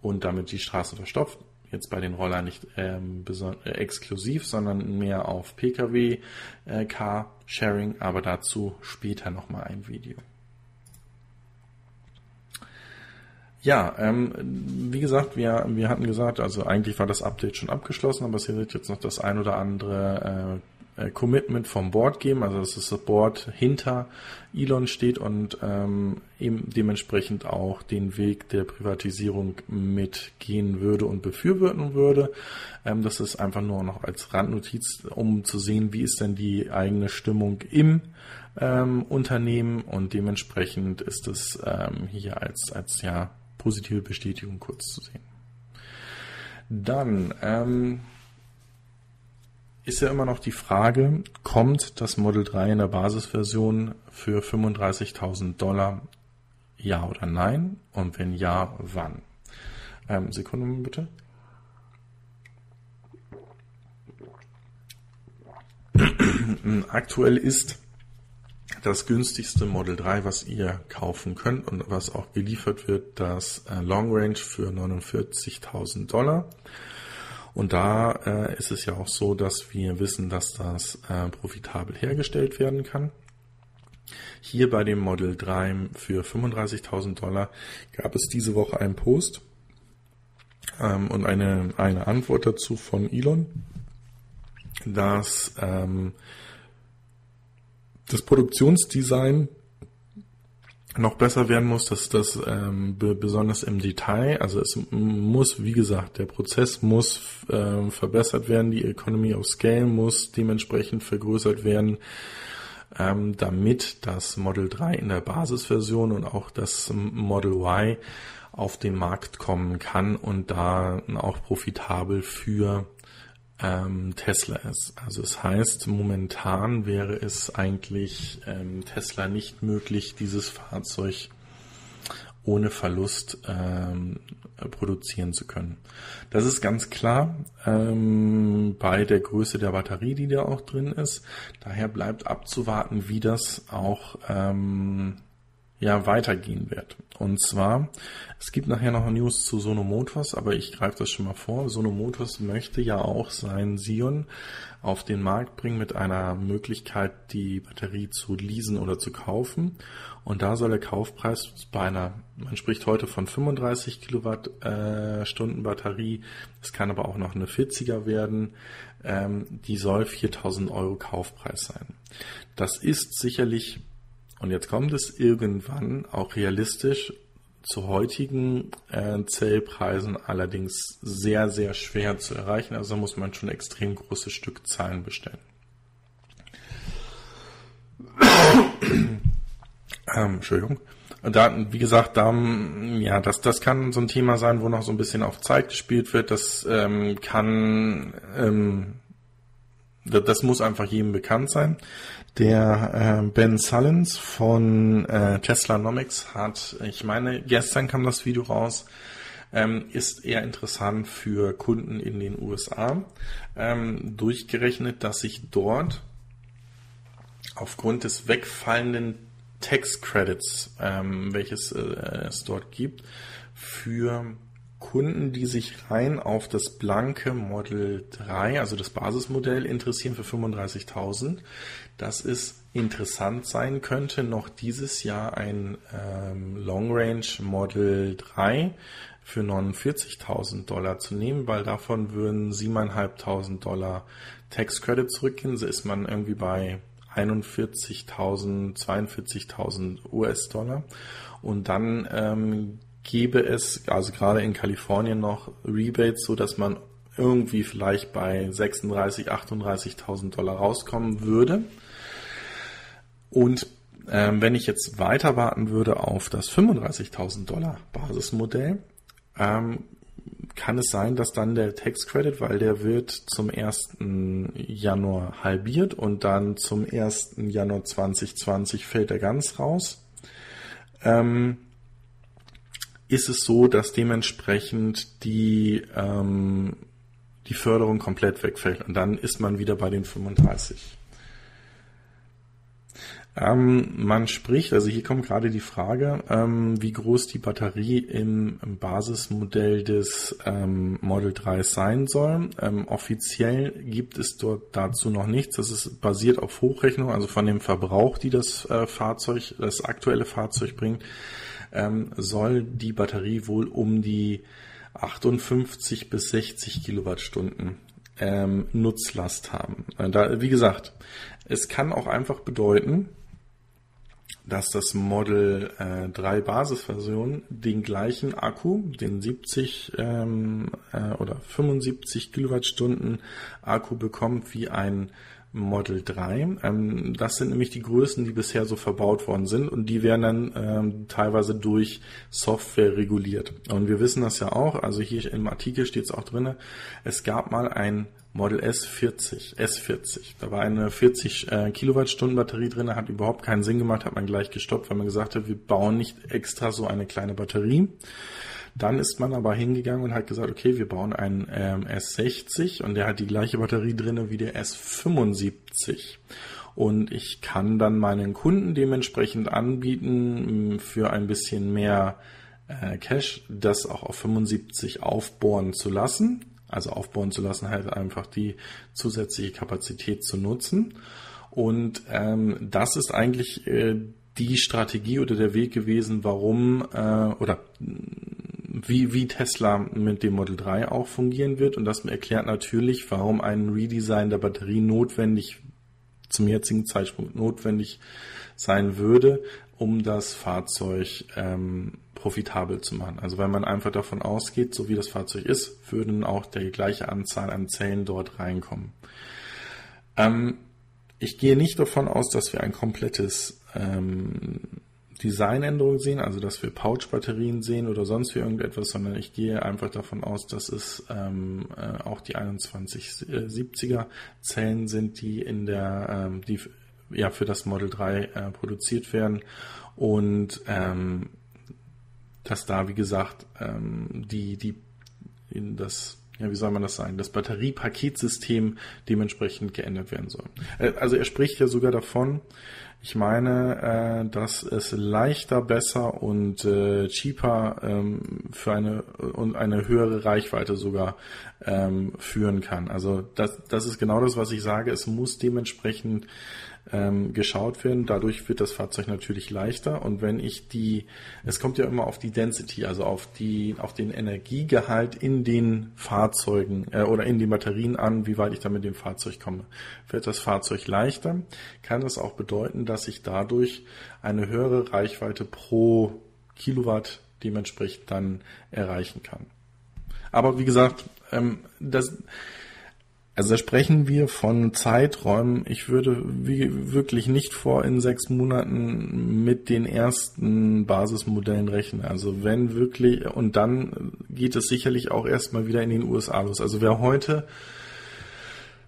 und damit die Straße verstopft. Jetzt bei den Rollern nicht ähm, äh, exklusiv, sondern mehr auf Pkw, äh, Car-Sharing, aber dazu später nochmal ein Video. Ja, ähm, wie gesagt, wir, wir hatten gesagt, also eigentlich war das Update schon abgeschlossen, aber es wird jetzt noch das ein oder andere äh, äh, Commitment vom Board geben, also dass das Board hinter Elon steht und ähm, eben dementsprechend auch den Weg der Privatisierung mitgehen würde und befürworten würde. Ähm, das ist einfach nur noch als Randnotiz, um zu sehen, wie ist denn die eigene Stimmung im ähm, Unternehmen und dementsprechend ist es ähm, hier als, als ja positive Bestätigung kurz zu sehen. Dann ähm, ist ja immer noch die Frage, kommt das Model 3 in der Basisversion für 35.000 Dollar ja oder nein? Und wenn ja, wann? Ähm, Sekunde bitte. Aktuell ist das günstigste Model 3, was ihr kaufen könnt und was auch geliefert wird, das äh, Long Range für 49.000 Dollar. Und da äh, ist es ja auch so, dass wir wissen, dass das äh, profitabel hergestellt werden kann. Hier bei dem Model 3 für 35.000 Dollar gab es diese Woche einen Post ähm, und eine, eine Antwort dazu von Elon, dass ähm, das Produktionsdesign noch besser werden muss, dass das ähm, besonders im Detail, also es muss, wie gesagt, der Prozess muss äh, verbessert werden, die Economy of Scale muss dementsprechend vergrößert werden, ähm, damit das Model 3 in der Basisversion und auch das Model Y auf den Markt kommen kann und da auch profitabel für ähm, Tesla ist. Also es heißt, momentan wäre es eigentlich ähm, Tesla nicht möglich, dieses Fahrzeug ohne Verlust ähm, produzieren zu können. Das ist ganz klar ähm, bei der Größe der Batterie, die da auch drin ist. Daher bleibt abzuwarten, wie das auch ähm, ja weitergehen wird. Und zwar, es gibt nachher noch News zu Sono Motors, aber ich greife das schon mal vor. Sono Motors möchte ja auch sein Sion auf den Markt bringen mit einer Möglichkeit, die Batterie zu leasen oder zu kaufen. Und da soll der Kaufpreis bei einer, man spricht heute von 35 Kilowattstunden äh, Batterie, es kann aber auch noch eine 40er werden, ähm, die soll 4000 Euro Kaufpreis sein. Das ist sicherlich und jetzt kommt es irgendwann auch realistisch zu heutigen äh, Zellpreisen allerdings sehr, sehr schwer zu erreichen. Also muss man schon extrem große Stückzahlen bestellen. ähm, Entschuldigung. Da, wie gesagt, da, ja, das, das kann so ein Thema sein, wo noch so ein bisschen auf Zeit gespielt wird. Das ähm, kann, ähm, das, muss einfach jedem bekannt sein. Der äh, Ben Sullins von äh, Tesla Nomics hat, ich meine, gestern kam das Video raus, ähm, ist eher interessant für Kunden in den USA. Ähm, durchgerechnet, dass sich dort aufgrund des wegfallenden Tax Credits, ähm, welches äh, es dort gibt, für Kunden, die sich rein auf das blanke Model 3, also das Basismodell, interessieren für 35.000, dass es interessant sein könnte, noch dieses Jahr ein ähm, Long Range Model 3 für 49.000 Dollar zu nehmen, weil davon würden 7.500 Dollar Tax Credit zurückgehen. So ist man irgendwie bei 41.000, 42.000 US-Dollar. Und dann ähm, gäbe es, also gerade in Kalifornien noch Rebates, so dass man irgendwie vielleicht bei 36, 38.000 Dollar rauskommen würde. Und ähm, wenn ich jetzt weiter warten würde auf das 35.000 Dollar Basismodell, ähm, kann es sein, dass dann der Tax Credit, weil der wird zum 1. Januar halbiert und dann zum 1. Januar 2020 fällt er ganz raus, ähm, ist es so, dass dementsprechend die, ähm, die Förderung komplett wegfällt und dann ist man wieder bei den 35. Ähm, man spricht, also hier kommt gerade die Frage, ähm, wie groß die Batterie im, im Basismodell des ähm, Model 3 sein soll. Ähm, offiziell gibt es dort dazu noch nichts. Das ist basiert auf Hochrechnung, also von dem Verbrauch, die das äh, Fahrzeug, das aktuelle Fahrzeug bringt, ähm, soll die Batterie wohl um die 58 bis 60 Kilowattstunden ähm, Nutzlast haben. Äh, da, wie gesagt, es kann auch einfach bedeuten, dass das Model äh, 3 Basisversion den gleichen Akku, den 70 ähm, äh, oder 75 Kilowattstunden Akku bekommt wie ein Model 3. Ähm, das sind nämlich die Größen, die bisher so verbaut worden sind und die werden dann ähm, teilweise durch Software reguliert. Und wir wissen das ja auch, also hier im Artikel steht es auch drinne. es gab mal ein Model S40, S40. Da war eine 40 äh, Kilowattstunden Batterie drin, hat überhaupt keinen Sinn gemacht, hat man gleich gestoppt, weil man gesagt hat, wir bauen nicht extra so eine kleine Batterie. Dann ist man aber hingegangen und hat gesagt, okay, wir bauen einen ähm, S60 und der hat die gleiche Batterie drin wie der S75. Und ich kann dann meinen Kunden dementsprechend anbieten, für ein bisschen mehr äh, Cash das auch auf 75 aufbohren zu lassen also aufbauen zu lassen, halt einfach die zusätzliche Kapazität zu nutzen. Und ähm, das ist eigentlich äh, die Strategie oder der Weg gewesen, warum äh, oder wie, wie Tesla mit dem Model 3 auch fungieren wird. Und das erklärt natürlich, warum ein Redesign der Batterie notwendig zum jetzigen Zeitpunkt notwendig sein würde, um das Fahrzeug ähm, profitabel zu machen. Also wenn man einfach davon ausgeht, so wie das Fahrzeug ist, würden auch die gleiche Anzahl an Zellen dort reinkommen. Ähm, ich gehe nicht davon aus, dass wir ein komplettes ähm, Designänderung sehen, also dass wir Pouch-Batterien sehen oder sonst wie irgendetwas, sondern ich gehe einfach davon aus, dass es ähm, äh, auch die 2170er Zellen sind, die in der, ähm, die ja für das Model 3 äh, produziert werden und ähm, dass da, wie gesagt, ähm, die, die, in das, ja, wie soll man das sagen, das Batteriepaketsystem dementsprechend geändert werden soll. Äh, also er spricht ja sogar davon, ich meine, äh, dass es leichter, besser und äh, cheaper ähm, für eine und eine höhere Reichweite sogar ähm, führen kann. Also das, das ist genau das, was ich sage. Es muss dementsprechend ähm, geschaut werden. Dadurch wird das Fahrzeug natürlich leichter. Und wenn ich die, es kommt ja immer auf die Density, also auf die, auf den Energiegehalt in den Fahrzeugen äh, oder in den Batterien an, wie weit ich da mit dem Fahrzeug komme. Wird das Fahrzeug leichter, kann es auch bedeuten, dass ich dadurch eine höhere Reichweite pro Kilowatt dementsprechend dann erreichen kann. Aber wie gesagt, ähm, das also da sprechen wir von Zeiträumen. Ich würde wie, wirklich nicht vor in sechs Monaten mit den ersten Basismodellen rechnen. Also wenn wirklich, und dann geht es sicherlich auch erstmal wieder in den USA los. Also wer heute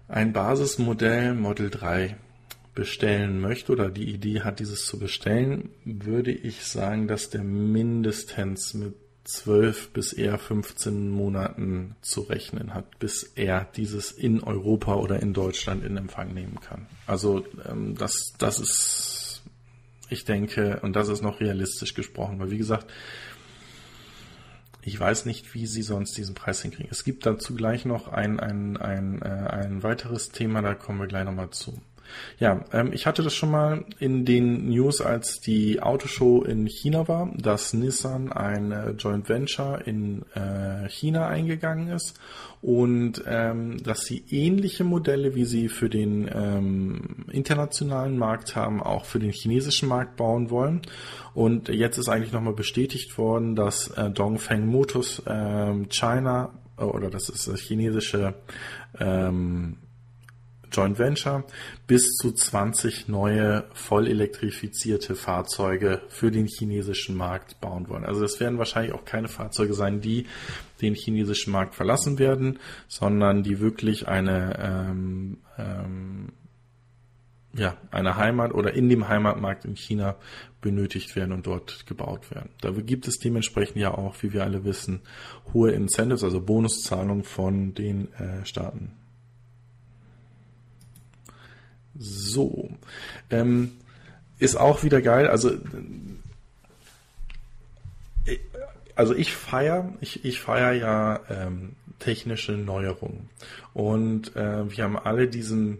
ein Basismodell Model 3 bestellen möchte oder die Idee hat, dieses zu bestellen, würde ich sagen, dass der mindestens mit 12 bis eher 15 Monaten zu rechnen hat, bis er dieses in Europa oder in Deutschland in Empfang nehmen kann. Also ähm, das, das ist, ich denke, und das ist noch realistisch gesprochen, weil wie gesagt, ich weiß nicht, wie sie sonst diesen Preis hinkriegen. Es gibt dazu gleich noch ein, ein, ein, äh, ein weiteres Thema, da kommen wir gleich nochmal zu. Ja, ähm, ich hatte das schon mal in den News, als die Autoshow in China war, dass Nissan ein äh, Joint Venture in äh, China eingegangen ist und ähm, dass sie ähnliche Modelle, wie sie für den ähm, internationalen Markt haben, auch für den chinesischen Markt bauen wollen. Und jetzt ist eigentlich nochmal bestätigt worden, dass äh, Dongfeng Motors äh, China oder das ist das chinesische ähm, Joint Venture bis zu 20 neue voll elektrifizierte Fahrzeuge für den chinesischen Markt bauen wollen. Also das werden wahrscheinlich auch keine Fahrzeuge sein, die den chinesischen Markt verlassen werden, sondern die wirklich eine ähm, ähm, ja, eine Heimat oder in dem Heimatmarkt in China benötigt werden und dort gebaut werden. Da gibt es dementsprechend ja auch, wie wir alle wissen, hohe Incentives, also Bonuszahlungen von den äh, Staaten. So. Ähm, ist auch wieder geil. Also, also ich feiere, ich, ich feiere ja ähm, technische Neuerungen. Und äh, wir haben alle diesen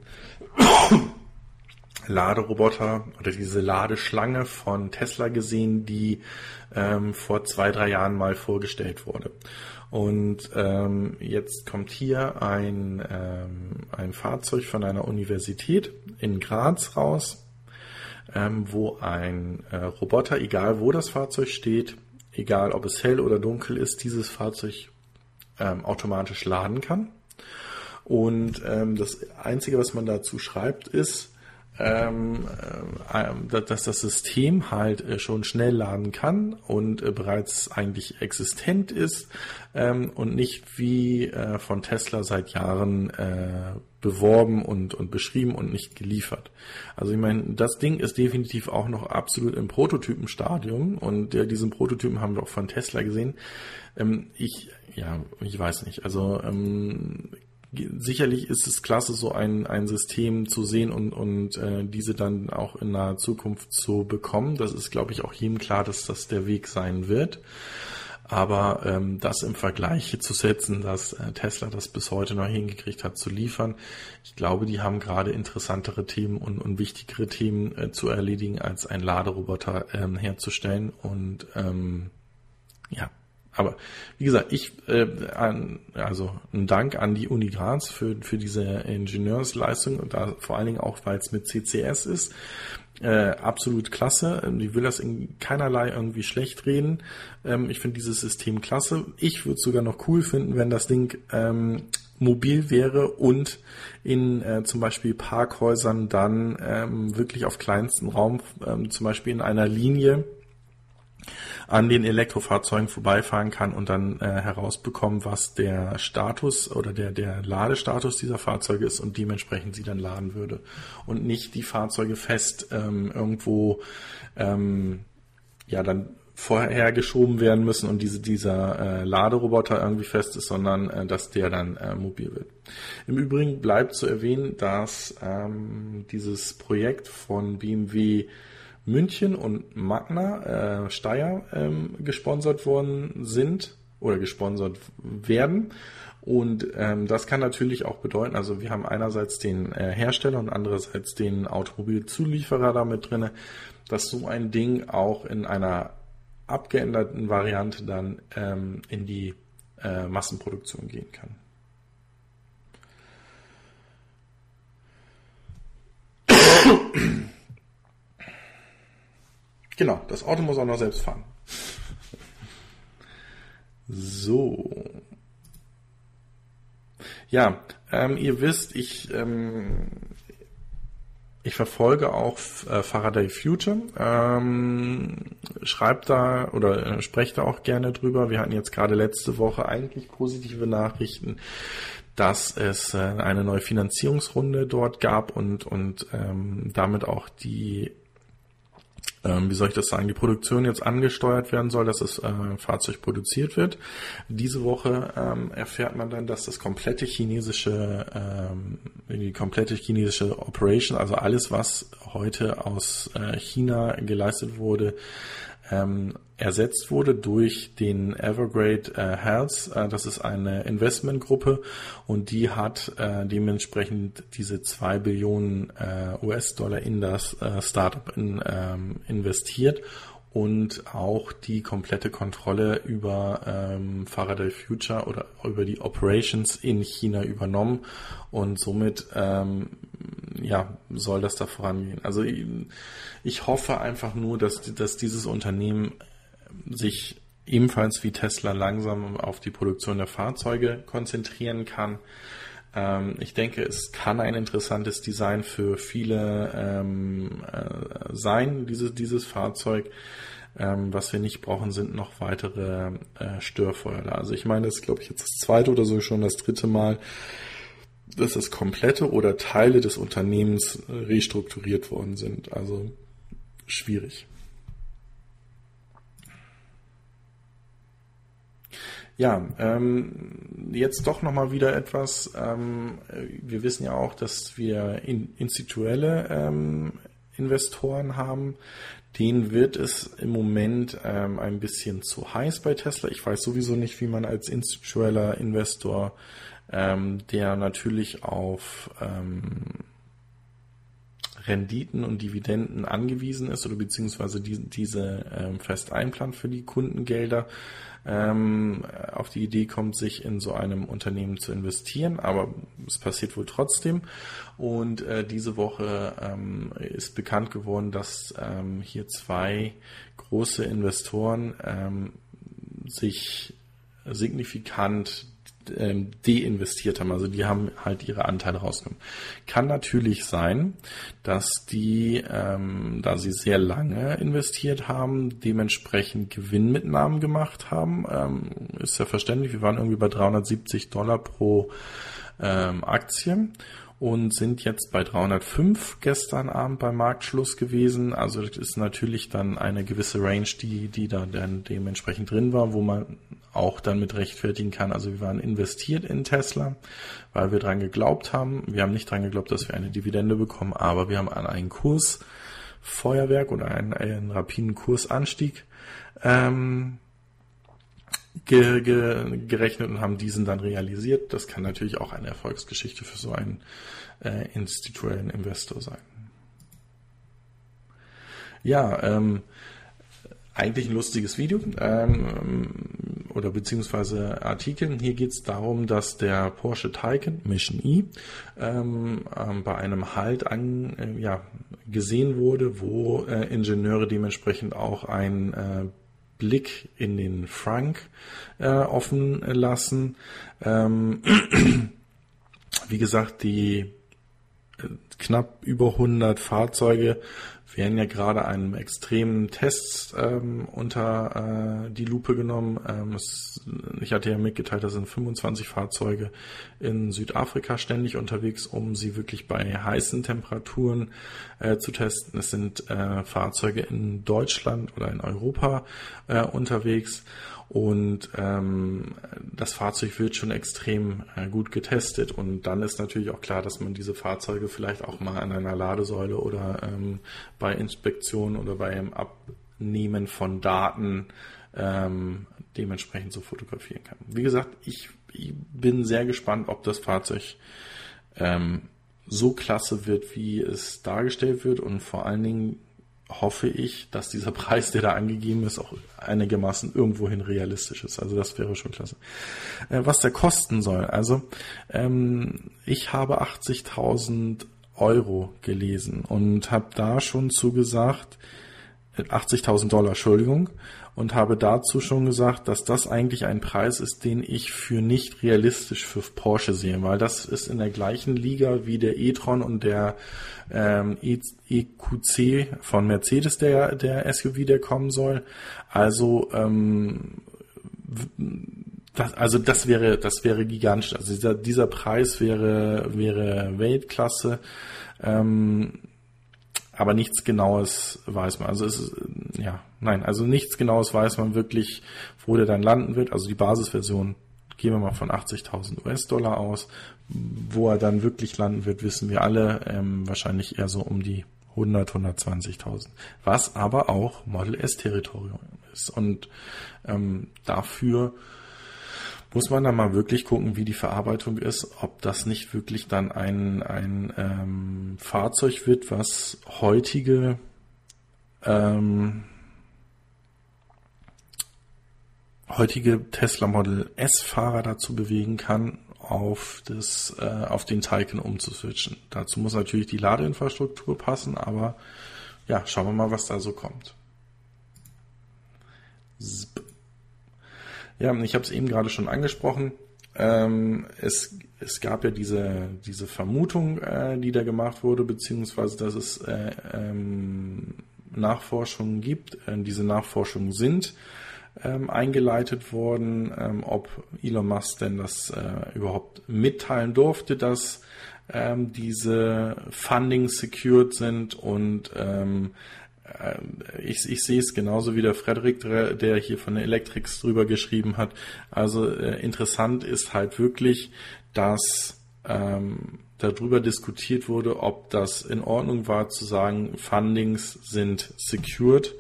Laderoboter oder diese Ladeschlange von Tesla gesehen, die ähm, vor zwei, drei Jahren mal vorgestellt wurde. Und ähm, jetzt kommt hier ein, ähm, ein Fahrzeug von einer Universität in Graz raus, ähm, wo ein äh, Roboter, egal wo das Fahrzeug steht, egal ob es hell oder dunkel ist, dieses Fahrzeug ähm, automatisch laden kann. Und ähm, das Einzige, was man dazu schreibt, ist, ähm, äh, dass das System halt äh, schon schnell laden kann und äh, bereits eigentlich existent ist ähm, und nicht wie äh, von Tesla seit Jahren äh, beworben und, und beschrieben und nicht geliefert. Also ich meine, das Ding ist definitiv auch noch absolut im Prototypenstadium und äh, diesen Prototypen haben wir auch von Tesla gesehen. Ähm, ich, ja, ich weiß nicht. Also ähm, sicherlich ist es klasse, so ein, ein System zu sehen und, und äh, diese dann auch in naher Zukunft zu bekommen. Das ist, glaube ich, auch jedem klar, dass das der Weg sein wird. Aber ähm, das im Vergleich zu setzen, dass äh, Tesla das bis heute noch hingekriegt hat zu liefern, ich glaube, die haben gerade interessantere Themen und, und wichtigere Themen äh, zu erledigen, als ein Laderoboter ähm, herzustellen. Und ähm, ja, aber wie gesagt, ich äh, an, also ein Dank an die Uni Graz für, für diese Ingenieursleistung und da vor allen Dingen auch, weil es mit CCS ist. Äh, absolut klasse. Ich will das in keinerlei irgendwie schlecht reden. Ähm, ich finde dieses System klasse. Ich würde es sogar noch cool finden, wenn das Ding ähm, mobil wäre und in äh, zum Beispiel Parkhäusern dann ähm, wirklich auf kleinsten Raum, ähm, zum Beispiel in einer Linie, an den Elektrofahrzeugen vorbeifahren kann und dann äh, herausbekommen, was der Status oder der, der Ladestatus dieser Fahrzeuge ist und dementsprechend sie dann laden würde. Und nicht die Fahrzeuge fest ähm, irgendwo ähm, ja dann vorher geschoben werden müssen und diese, dieser äh, Laderoboter irgendwie fest ist, sondern äh, dass der dann äh, mobil wird. Im Übrigen bleibt zu erwähnen, dass ähm, dieses Projekt von BMW München und Magna äh, Steyr ähm, gesponsert worden sind oder gesponsert werden. Und ähm, das kann natürlich auch bedeuten, also wir haben einerseits den äh, Hersteller und andererseits den Automobilzulieferer damit drinne, dass so ein Ding auch in einer abgeänderten Variante dann ähm, in die äh, Massenproduktion gehen kann. Genau, das Auto muss auch noch selbst fahren. So. Ja, ähm, ihr wisst, ich, ähm, ich verfolge auch äh, Faraday Future, ähm, schreibt da oder äh, sprecht da auch gerne drüber. Wir hatten jetzt gerade letzte Woche eigentlich positive Nachrichten, dass es äh, eine neue Finanzierungsrunde dort gab und, und ähm, damit auch die ähm, wie soll ich das sagen, die Produktion jetzt angesteuert werden soll, dass das äh, Fahrzeug produziert wird. Diese Woche ähm, erfährt man dann, dass das komplette chinesische, ähm, die komplette chinesische Operation, also alles, was heute aus äh, China geleistet wurde, ähm, ersetzt wurde durch den Evergrade äh, Health. Äh, das ist eine Investmentgruppe und die hat äh, dementsprechend diese zwei Billionen äh, US-Dollar in das äh, Startup in, ähm, investiert und auch die komplette Kontrolle über ähm, Faraday Future oder über die Operations in China übernommen und somit ähm, ja soll das da vorangehen. Also ich, ich hoffe einfach nur, dass, dass dieses Unternehmen sich ebenfalls wie Tesla langsam auf die Produktion der Fahrzeuge konzentrieren kann. Ähm, ich denke, es kann ein interessantes Design für viele ähm, äh, sein, diese, dieses Fahrzeug. Ähm, was wir nicht brauchen, sind noch weitere äh, Störfeuer. Also ich meine, das ist, glaube ich, jetzt das zweite oder so schon das dritte Mal, dass das komplette oder Teile des Unternehmens restrukturiert worden sind. Also schwierig. Ja, ähm, jetzt doch nochmal wieder etwas. Ähm, wir wissen ja auch, dass wir in, institutionelle ähm, Investoren haben. Denen wird es im Moment ähm, ein bisschen zu heiß bei Tesla. Ich weiß sowieso nicht, wie man als institutioneller Investor, ähm, der natürlich auf ähm, Renditen und Dividenden angewiesen ist oder beziehungsweise die, diese ähm, fest einplant für die Kundengelder, ähm, auf die Idee kommt, sich in so einem Unternehmen zu investieren, aber es passiert wohl trotzdem. Und äh, diese Woche ähm, ist bekannt geworden, dass ähm, hier zwei große Investoren ähm, sich signifikant ähm, deinvestiert haben. Also die haben halt ihre Anteile rausgenommen. Kann natürlich sein, dass die, ähm, da sie sehr lange investiert haben, dementsprechend Gewinnmitnahmen gemacht haben. Ähm, ist ja verständlich. Wir waren irgendwie bei 370 Dollar pro ähm, Aktie und sind jetzt bei 305 gestern Abend beim Marktschluss gewesen. Also das ist natürlich dann eine gewisse Range, die, die da dann dementsprechend drin war, wo man auch dann mit rechtfertigen kann. Also wir waren investiert in Tesla, weil wir dran geglaubt haben. Wir haben nicht dran geglaubt, dass wir eine Dividende bekommen, aber wir haben an einen Kursfeuerwerk oder einen, einen rapiden Kursanstieg ähm, ge, ge, gerechnet und haben diesen dann realisiert. Das kann natürlich auch eine Erfolgsgeschichte für so einen äh, institutionellen Investor sein. Ja, ähm, eigentlich ein lustiges Video ähm, oder beziehungsweise Artikel. Hier geht es darum, dass der Porsche Taycan Mission E ähm, ähm, bei einem Halt an, äh, ja, gesehen wurde, wo äh, Ingenieure dementsprechend auch ein äh, Blick in den Frank äh, offen lassen. Ähm, wie gesagt, die äh, knapp über 100 Fahrzeuge werden ja gerade einem extremen Test ähm, unter äh, die Lupe genommen. Ähm, es, ich hatte ja mitgeteilt, da sind 25 Fahrzeuge in Südafrika ständig unterwegs, um sie wirklich bei heißen Temperaturen äh, zu testen. Es sind äh, Fahrzeuge in Deutschland oder in Europa äh, unterwegs. Und ähm, das Fahrzeug wird schon extrem äh, gut getestet. Und dann ist natürlich auch klar, dass man diese Fahrzeuge vielleicht auch mal an einer Ladesäule oder ähm, bei Inspektionen oder beim Abnehmen von Daten ähm, dementsprechend so fotografieren kann. Wie gesagt, ich, ich bin sehr gespannt, ob das Fahrzeug ähm, so klasse wird, wie es dargestellt wird und vor allen Dingen hoffe ich, dass dieser Preis, der da angegeben ist, auch einigermaßen irgendwohin realistisch ist. Also das wäre schon klasse. Äh, was der kosten soll. Also ähm, ich habe 80.000 Euro gelesen und habe da schon zugesagt, 80.000 Dollar, Entschuldigung, und habe dazu schon gesagt, dass das eigentlich ein Preis ist, den ich für nicht realistisch für Porsche sehe, weil das ist in der gleichen Liga wie der e-tron und der ähm, EQC von Mercedes, der, der SUV, der kommen soll. Also ähm, das, also das wäre, das wäre gigantisch. Also dieser, dieser Preis wäre, wäre Weltklasse. Ähm, aber nichts Genaues weiß man. Also es ist, ja, nein, also nichts Genaues weiß man wirklich, wo der dann landen wird. Also die Basisversion, gehen wir mal von 80.000 US-Dollar aus. Wo er dann wirklich landen wird, wissen wir alle. Ähm, wahrscheinlich eher so um die 100, 120.000. Was aber auch Model S Territorium ist. Und ähm, dafür muss man dann mal wirklich gucken, wie die Verarbeitung ist, ob das nicht wirklich dann ein, ein ähm, Fahrzeug wird, was heutige ähm, heutige Tesla Model S Fahrer dazu bewegen kann, auf das äh, auf den Taycan umzuswitchen. Dazu muss natürlich die Ladeinfrastruktur passen, aber ja, schauen wir mal, was da so kommt. Zip. Ja, ich habe es eben gerade schon angesprochen. Ähm, es, es gab ja diese, diese Vermutung, äh, die da gemacht wurde, beziehungsweise dass es äh, ähm, Nachforschungen gibt. Äh, diese Nachforschungen sind ähm, eingeleitet worden, ähm, ob Elon Musk denn das äh, überhaupt mitteilen durfte, dass ähm, diese Funding secured sind und ähm, ich, ich sehe es genauso wie der Frederik, der hier von der Electrix drüber geschrieben hat. Also äh, interessant ist halt wirklich, dass ähm, darüber diskutiert wurde, ob das in Ordnung war zu sagen, Fundings sind secured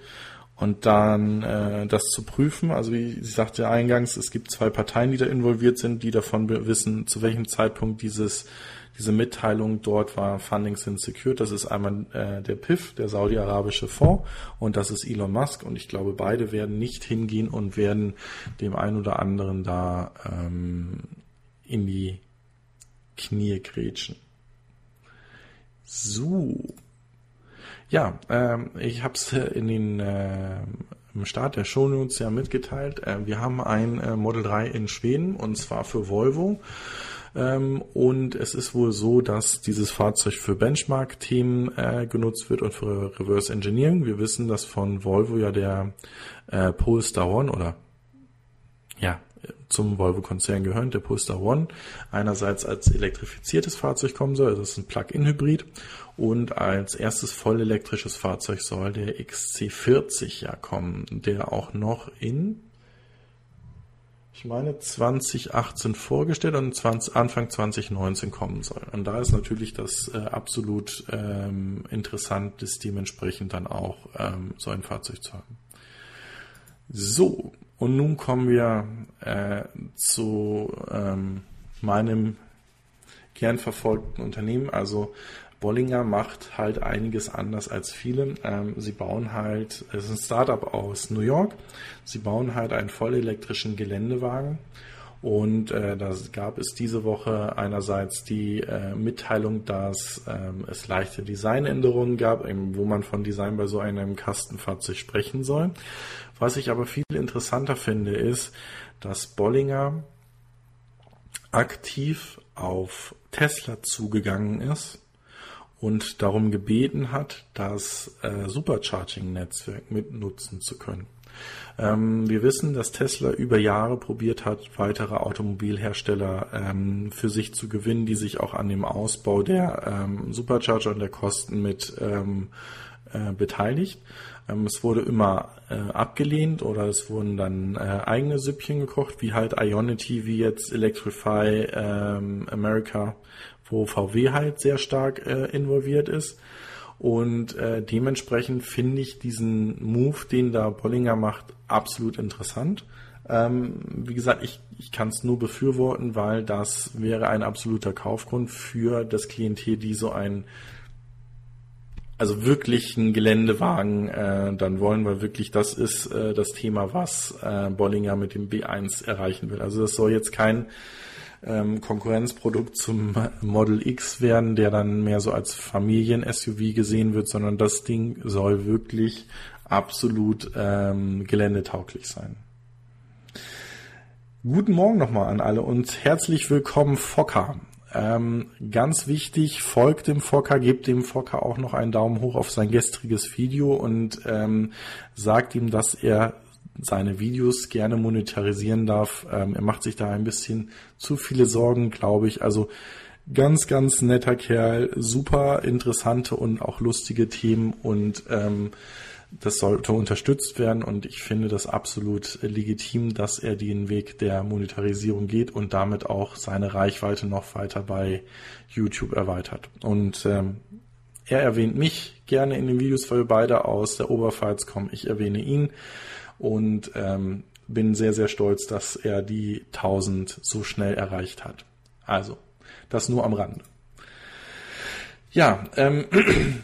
und dann äh, das zu prüfen. Also wie sie sagte eingangs, es gibt zwei Parteien, die da involviert sind, die davon wissen, zu welchem Zeitpunkt dieses diese Mitteilung dort war Funding sind secured. Das ist einmal äh, der PIF, der saudi-arabische Fonds, und das ist Elon Musk. Und ich glaube, beide werden nicht hingehen und werden dem einen oder anderen da ähm, in die Knie grätschen. So. Ja, ähm, ich habe es in den äh, im Start der Shownotes ja mitgeteilt. Äh, wir haben ein äh, Model 3 in Schweden und zwar für Volvo. Ähm, und es ist wohl so, dass dieses Fahrzeug für Benchmark-Themen äh, genutzt wird und für Reverse Engineering. Wir wissen, dass von Volvo ja der äh, Polestar One oder ja, zum Volvo-Konzern gehörend, der Polestar One, einerseits als elektrifiziertes Fahrzeug kommen soll, also das ist ein Plug-in-Hybrid, und als erstes voll elektrisches Fahrzeug soll der XC40 ja kommen, der auch noch in ich meine, 2018 vorgestellt und 20, Anfang 2019 kommen soll. Und da ist natürlich das äh, absolut ähm, interessant, das dementsprechend dann auch ähm, so ein Fahrzeug zu haben. So, und nun kommen wir äh, zu ähm, meinem gern verfolgten Unternehmen, also Bollinger macht halt einiges anders als viele. Ähm, sie bauen halt, es ist ein Startup aus New York, sie bauen halt einen vollelektrischen Geländewagen. Und äh, da gab es diese Woche einerseits die äh, Mitteilung, dass ähm, es leichte Designänderungen gab, eben, wo man von Design bei so einem Kastenfahrzeug sprechen soll. Was ich aber viel interessanter finde, ist, dass Bollinger aktiv auf Tesla zugegangen ist und darum gebeten hat, das äh, Supercharging-Netzwerk mitnutzen zu können. Ähm, wir wissen, dass Tesla über Jahre probiert hat, weitere Automobilhersteller ähm, für sich zu gewinnen, die sich auch an dem Ausbau der ähm, Supercharger und der Kosten mit ähm, äh, beteiligt. Ähm, es wurde immer äh, abgelehnt oder es wurden dann äh, eigene Süppchen gekocht, wie halt Ionity, wie jetzt Electrify ähm, America, wo VW halt sehr stark äh, involviert ist. Und äh, dementsprechend finde ich diesen Move, den da Bollinger macht, absolut interessant. Ähm, wie gesagt, ich, ich kann es nur befürworten, weil das wäre ein absoluter Kaufgrund für das Klientel, die so ein also wirklich einen Geländewagen äh, dann wollen, weil wirklich das ist äh, das Thema, was äh, Bollinger mit dem B1 erreichen will. Also das soll jetzt kein ähm, Konkurrenzprodukt zum Model X werden, der dann mehr so als Familien-SUV gesehen wird, sondern das Ding soll wirklich absolut ähm, geländetauglich sein. Guten Morgen nochmal an alle und herzlich willkommen Fokker. Ähm, ganz wichtig, folgt dem Fokker, gebt dem Fokker auch noch einen Daumen hoch auf sein gestriges Video und ähm, sagt ihm, dass er seine Videos gerne monetarisieren darf. Ähm, er macht sich da ein bisschen zu viele Sorgen, glaube ich. Also ganz, ganz netter Kerl, super interessante und auch lustige Themen und ähm, das sollte unterstützt werden und ich finde das absolut legitim, dass er den Weg der Monetarisierung geht und damit auch seine Reichweite noch weiter bei YouTube erweitert. Und ähm, er erwähnt mich gerne in den Videos, weil wir beide aus der Oberpfalz kommen. Ich erwähne ihn und ähm, bin sehr, sehr stolz, dass er die 1000 so schnell erreicht hat. Also, das nur am Rande. Ja, ähm,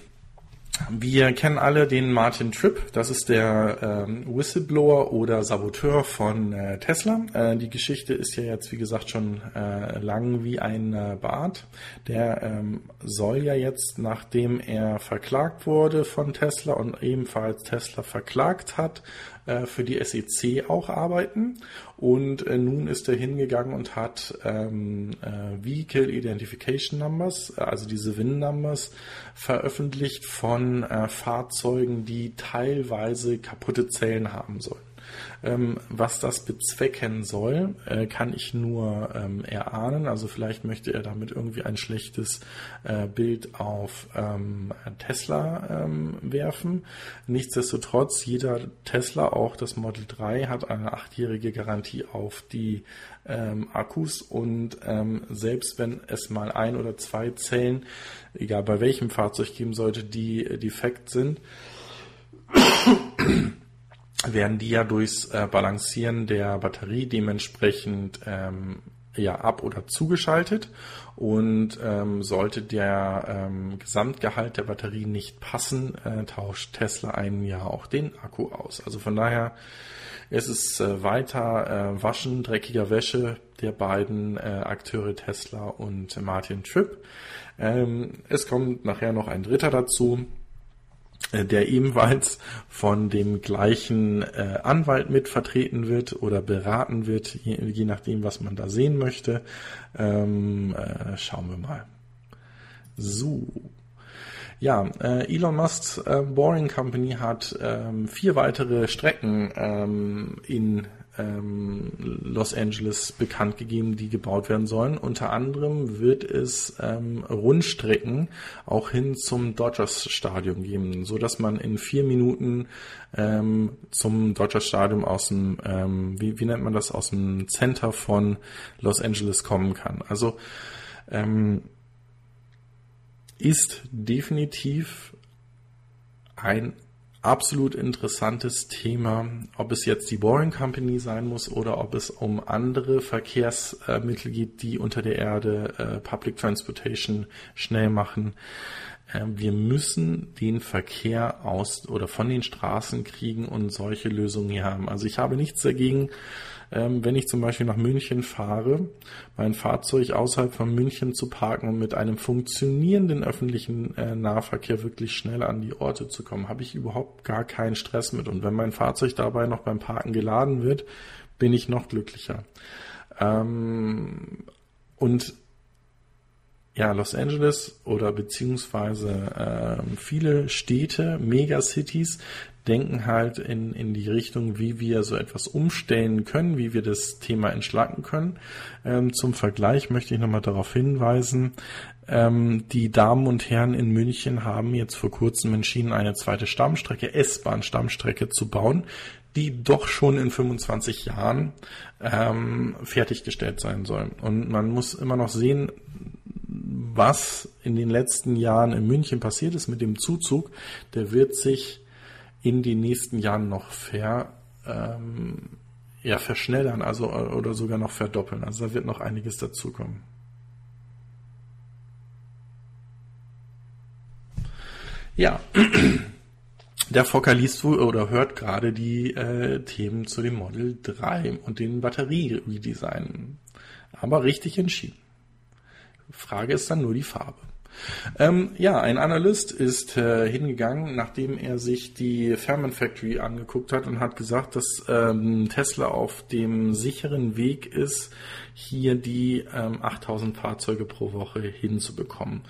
wir kennen alle den Martin Tripp, das ist der ähm, Whistleblower oder Saboteur von äh, Tesla. Äh, die Geschichte ist ja jetzt, wie gesagt, schon äh, lang wie ein äh, Bart. Der ähm, soll ja jetzt, nachdem er verklagt wurde von Tesla und ebenfalls Tesla verklagt hat, äh, für die SEC auch arbeiten. Und äh, nun ist er hingegangen und hat ähm, äh, Vehicle Identification Numbers, also diese VIN-Numbers, veröffentlicht von äh, Fahrzeugen, die teilweise kaputte Zellen haben sollen. Ähm, was das bezwecken soll, äh, kann ich nur ähm, erahnen. Also vielleicht möchte er damit irgendwie ein schlechtes äh, Bild auf ähm, Tesla ähm, werfen. Nichtsdestotrotz, jeder Tesla, auch das Model 3, hat eine achtjährige Garantie auf die ähm, Akkus und ähm, selbst wenn es mal ein oder zwei Zellen, egal bei welchem Fahrzeug geben sollte, die defekt sind, werden die ja durchs äh, Balancieren der Batterie dementsprechend ähm, ja ab oder zugeschaltet und ähm, sollte der ähm, Gesamtgehalt der Batterie nicht passen, äh, tauscht Tesla einem Jahr auch den Akku aus. Also von daher ist es äh, weiter äh, Waschen dreckiger Wäsche der beiden äh, Akteure Tesla und Martin Tripp. Ähm, es kommt nachher noch ein dritter dazu, der ebenfalls von dem gleichen äh, Anwalt mit vertreten wird oder beraten wird, je, je nachdem, was man da sehen möchte. Ähm, äh, schauen wir mal. So. Ja, äh, Elon Musk's äh, Boring Company hat ähm, vier weitere Strecken ähm, in ähm, Los Angeles bekannt gegeben, die gebaut werden sollen. Unter anderem wird es ähm, Rundstrecken auch hin zum Dodgers Stadion geben, so dass man in vier Minuten ähm, zum Dodgers Stadion aus dem, ähm, wie, wie nennt man das, aus dem Center von Los Angeles kommen kann. Also ähm, ist definitiv ein absolut interessantes Thema, ob es jetzt die Boring Company sein muss oder ob es um andere Verkehrsmittel geht, die unter der Erde äh, Public Transportation schnell machen. Ähm, wir müssen den Verkehr aus oder von den Straßen kriegen und solche Lösungen hier haben. Also ich habe nichts dagegen, ähm, wenn ich zum Beispiel nach München fahre, mein Fahrzeug außerhalb von München zu parken und mit einem funktionierenden öffentlichen äh, Nahverkehr wirklich schnell an die Orte zu kommen, habe ich überhaupt gar keinen Stress mit. Und wenn mein Fahrzeug dabei noch beim Parken geladen wird, bin ich noch glücklicher. Ähm, und ja, Los Angeles oder beziehungsweise äh, viele Städte, Megacities denken halt in, in die Richtung, wie wir so etwas umstellen können, wie wir das Thema entschlacken können. Ähm, zum Vergleich möchte ich nochmal darauf hinweisen, ähm, die Damen und Herren in München haben jetzt vor kurzem entschieden, eine zweite Stammstrecke, S-Bahn-Stammstrecke zu bauen, die doch schon in 25 Jahren ähm, fertiggestellt sein soll. Und man muss immer noch sehen, was in den letzten Jahren in München passiert ist mit dem Zuzug, der wird sich in den nächsten Jahren noch ver, ähm, ja, verschnellern, also oder sogar noch verdoppeln. Also da wird noch einiges dazukommen. Ja, der Fokker liest wohl oder hört gerade die äh, Themen zu dem Model 3 und den Batterie-Redesign. Aber richtig entschieden. Frage ist dann nur die Farbe. Ähm, ja, ein Analyst ist äh, hingegangen, nachdem er sich die Fairman Factory angeguckt hat und hat gesagt, dass ähm, Tesla auf dem sicheren Weg ist, hier die ähm, 8000 Fahrzeuge pro Woche hinzubekommen.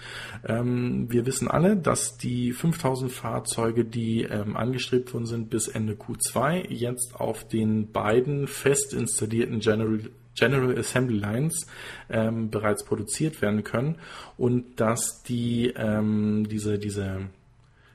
Ähm, wir wissen alle, dass die 5000 Fahrzeuge, die ähm, angestrebt worden sind bis Ende Q2, jetzt auf den beiden fest installierten General General Assembly Lines ähm, bereits produziert werden können und dass die ähm, diese diese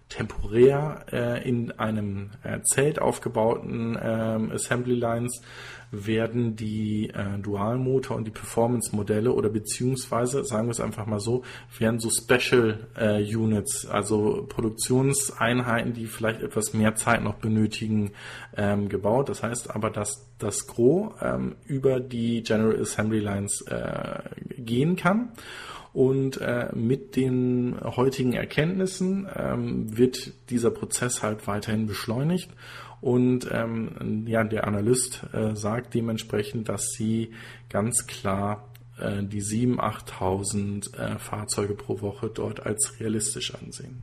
temporär äh, in einem äh, Zelt aufgebauten äh, Assembly Lines werden die äh, Dualmotor und die Performance-Modelle oder beziehungsweise, sagen wir es einfach mal so, werden so Special äh, Units, also Produktionseinheiten, die vielleicht etwas mehr Zeit noch benötigen, ähm, gebaut. Das heißt aber, dass das Gros ähm, über die General Assembly Lines äh, gehen kann. Und äh, mit den heutigen Erkenntnissen ähm, wird dieser Prozess halt weiterhin beschleunigt. Und ähm, ja, der Analyst äh, sagt dementsprechend, dass sie ganz klar äh, die 7.000, 8.000 äh, Fahrzeuge pro Woche dort als realistisch ansehen.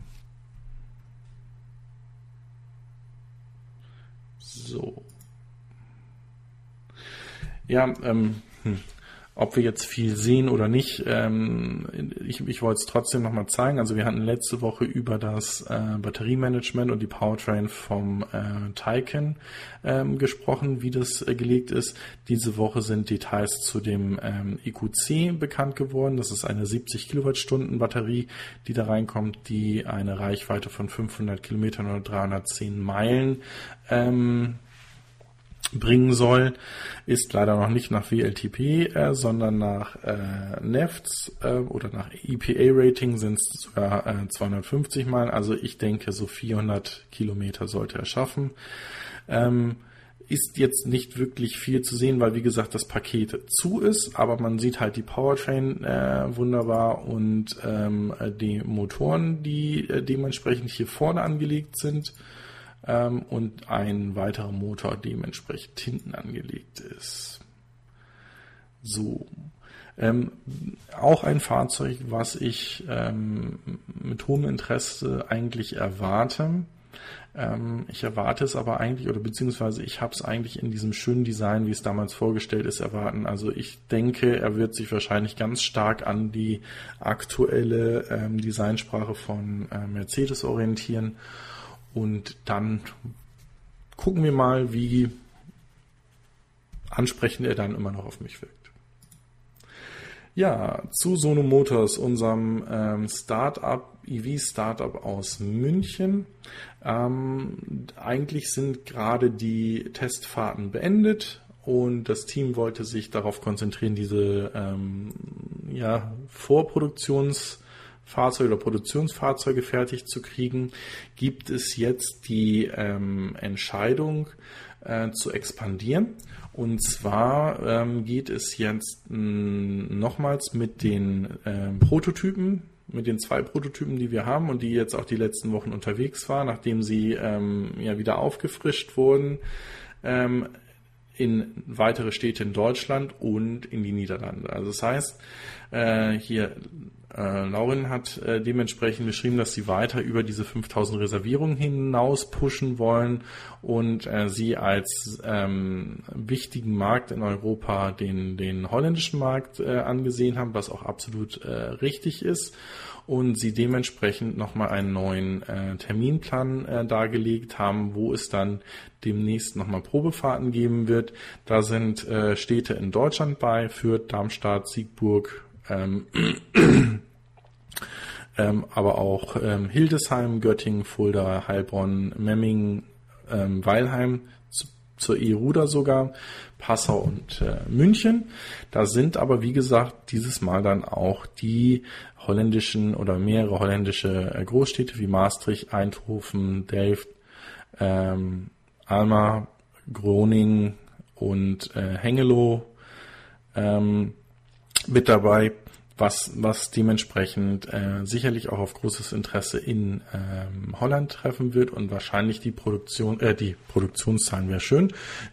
So. Ja, ähm, hm. Ob wir jetzt viel sehen oder nicht, ähm, ich, ich wollte es trotzdem nochmal zeigen. Also wir hatten letzte Woche über das äh, Batteriemanagement und die Powertrain vom äh, Taycan ähm, gesprochen, wie das äh, gelegt ist. Diese Woche sind Details zu dem ähm, EQC bekannt geworden. Das ist eine 70 Kilowattstunden Batterie, die da reinkommt, die eine Reichweite von 500 Kilometern oder 310 Meilen ähm, bringen soll, ist leider noch nicht nach WLTP, äh, sondern nach äh, NEFTS äh, oder nach EPA-Rating sind es sogar äh, 250 Mal. Also ich denke, so 400 Kilometer sollte er schaffen. Ähm, ist jetzt nicht wirklich viel zu sehen, weil wie gesagt das Paket zu ist, aber man sieht halt die Powertrain äh, wunderbar und ähm, die Motoren, die äh, dementsprechend hier vorne angelegt sind ähm, und ein weiterer Motor dementsprechend hinten angelegt ist. So. Ähm, auch ein Fahrzeug, was ich ähm, mit hohem Interesse eigentlich erwarte. Ähm, ich erwarte es aber eigentlich, oder beziehungsweise ich habe es eigentlich in diesem schönen Design, wie es damals vorgestellt ist, erwarten. Also ich denke, er wird sich wahrscheinlich ganz stark an die aktuelle ähm, Designsprache von äh, Mercedes orientieren und dann gucken wir mal, wie ansprechend er dann immer noch auf mich wirkt. Ja, zu Sono Motors, unserem ähm, Startup, EV-Startup aus München. Ähm, eigentlich sind gerade die Testfahrten beendet und das Team wollte sich darauf konzentrieren, diese ähm, ja, Vorproduktions- Fahrzeuge oder Produktionsfahrzeuge fertig zu kriegen, gibt es jetzt die ähm, Entscheidung äh, zu expandieren. Und zwar ähm, geht es jetzt nochmals mit den äh, Prototypen, mit den zwei Prototypen, die wir haben und die jetzt auch die letzten Wochen unterwegs waren, nachdem sie ähm, ja wieder aufgefrischt wurden, ähm, in weitere Städte in Deutschland und in die Niederlande. Also das heißt, äh, hier äh, Lauren hat äh, dementsprechend geschrieben, dass sie weiter über diese 5000 Reservierungen hinaus pushen wollen und äh, sie als ähm, wichtigen Markt in Europa den, den holländischen Markt äh, angesehen haben, was auch absolut äh, richtig ist und sie dementsprechend nochmal einen neuen äh, Terminplan äh, dargelegt haben, wo es dann demnächst nochmal Probefahrten geben wird. Da sind äh, Städte in Deutschland bei, Fürth, Darmstadt, Siegburg, ähm, ähm, aber auch ähm, Hildesheim, Göttingen, Fulda, Heilbronn, Memmingen, ähm, Weilheim, zu, zur ERUDA sogar, Passau und äh, München. Da sind aber, wie gesagt, dieses Mal dann auch die holländischen oder mehrere holländische äh, Großstädte wie Maastricht, Eindhoven, Delft, ähm, Alma, Groningen und äh, Hengelo ähm, mit dabei was, was dementsprechend äh, sicherlich auch auf großes Interesse in ähm, Holland treffen wird und wahrscheinlich die Produktion, äh, die Produktionszahlen wäre schön,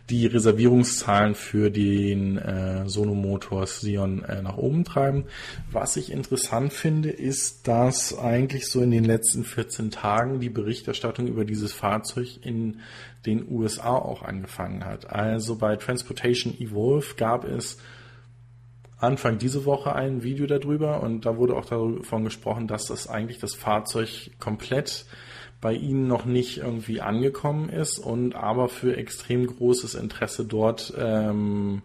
die Reservierungszahlen für den äh, Sono Motors Sion äh, nach oben treiben. Was ich interessant finde, ist, dass eigentlich so in den letzten 14 Tagen die Berichterstattung über dieses Fahrzeug in den USA auch angefangen hat. Also bei Transportation Evolve gab es Anfang diese Woche ein Video darüber und da wurde auch davon gesprochen, dass das eigentlich das Fahrzeug komplett bei ihnen noch nicht irgendwie angekommen ist und aber für extrem großes Interesse dort ähm,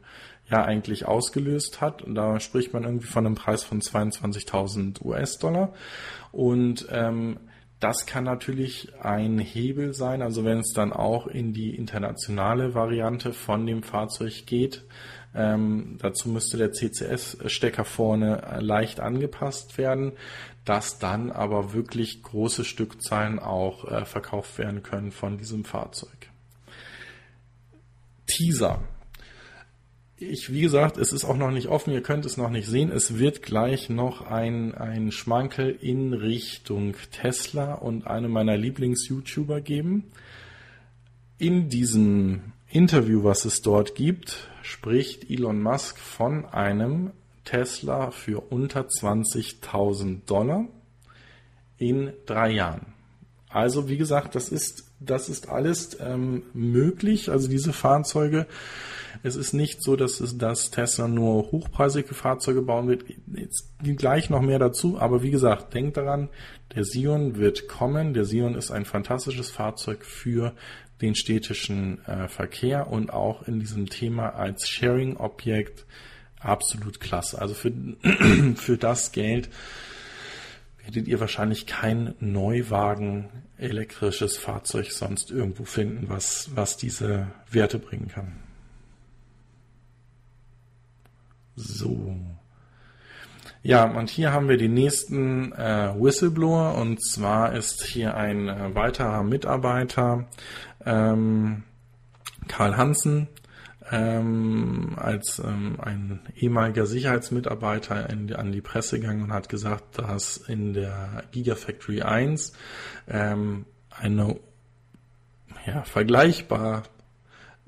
ja eigentlich ausgelöst hat. Und da spricht man irgendwie von einem Preis von 22.000 US-Dollar. Und ähm, das kann natürlich ein Hebel sein, also wenn es dann auch in die internationale Variante von dem Fahrzeug geht. Ähm, dazu müsste der CCS-Stecker vorne leicht angepasst werden, dass dann aber wirklich große Stückzahlen auch äh, verkauft werden können von diesem Fahrzeug. Teaser ich, wie gesagt, es ist auch noch nicht offen, ihr könnt es noch nicht sehen. Es wird gleich noch ein, ein Schmankel in Richtung Tesla und einem meiner Lieblings-YouTuber geben. In diesem Interview, was es dort gibt, spricht Elon Musk von einem Tesla für unter 20.000 Dollar in drei Jahren. Also wie gesagt, das ist, das ist alles ähm, möglich. Also diese Fahrzeuge es ist nicht so, dass, es, dass Tesla nur hochpreisige Fahrzeuge bauen wird. Jetzt gleich noch mehr dazu. Aber wie gesagt, denkt daran, der Sion wird kommen. Der Sion ist ein fantastisches Fahrzeug für den städtischen äh, Verkehr und auch in diesem Thema als Sharing-Objekt absolut klasse. Also für, für das Geld werdet ihr wahrscheinlich kein Neuwagen elektrisches Fahrzeug sonst irgendwo finden, was, was diese Werte bringen kann. So. Ja, und hier haben wir den nächsten äh, Whistleblower und zwar ist hier ein äh, weiterer Mitarbeiter, ähm, Karl Hansen, ähm, als ähm, ein ehemaliger Sicherheitsmitarbeiter in, an die Presse gegangen und hat gesagt, dass in der Gigafactory 1 ähm, eine ja, vergleichbar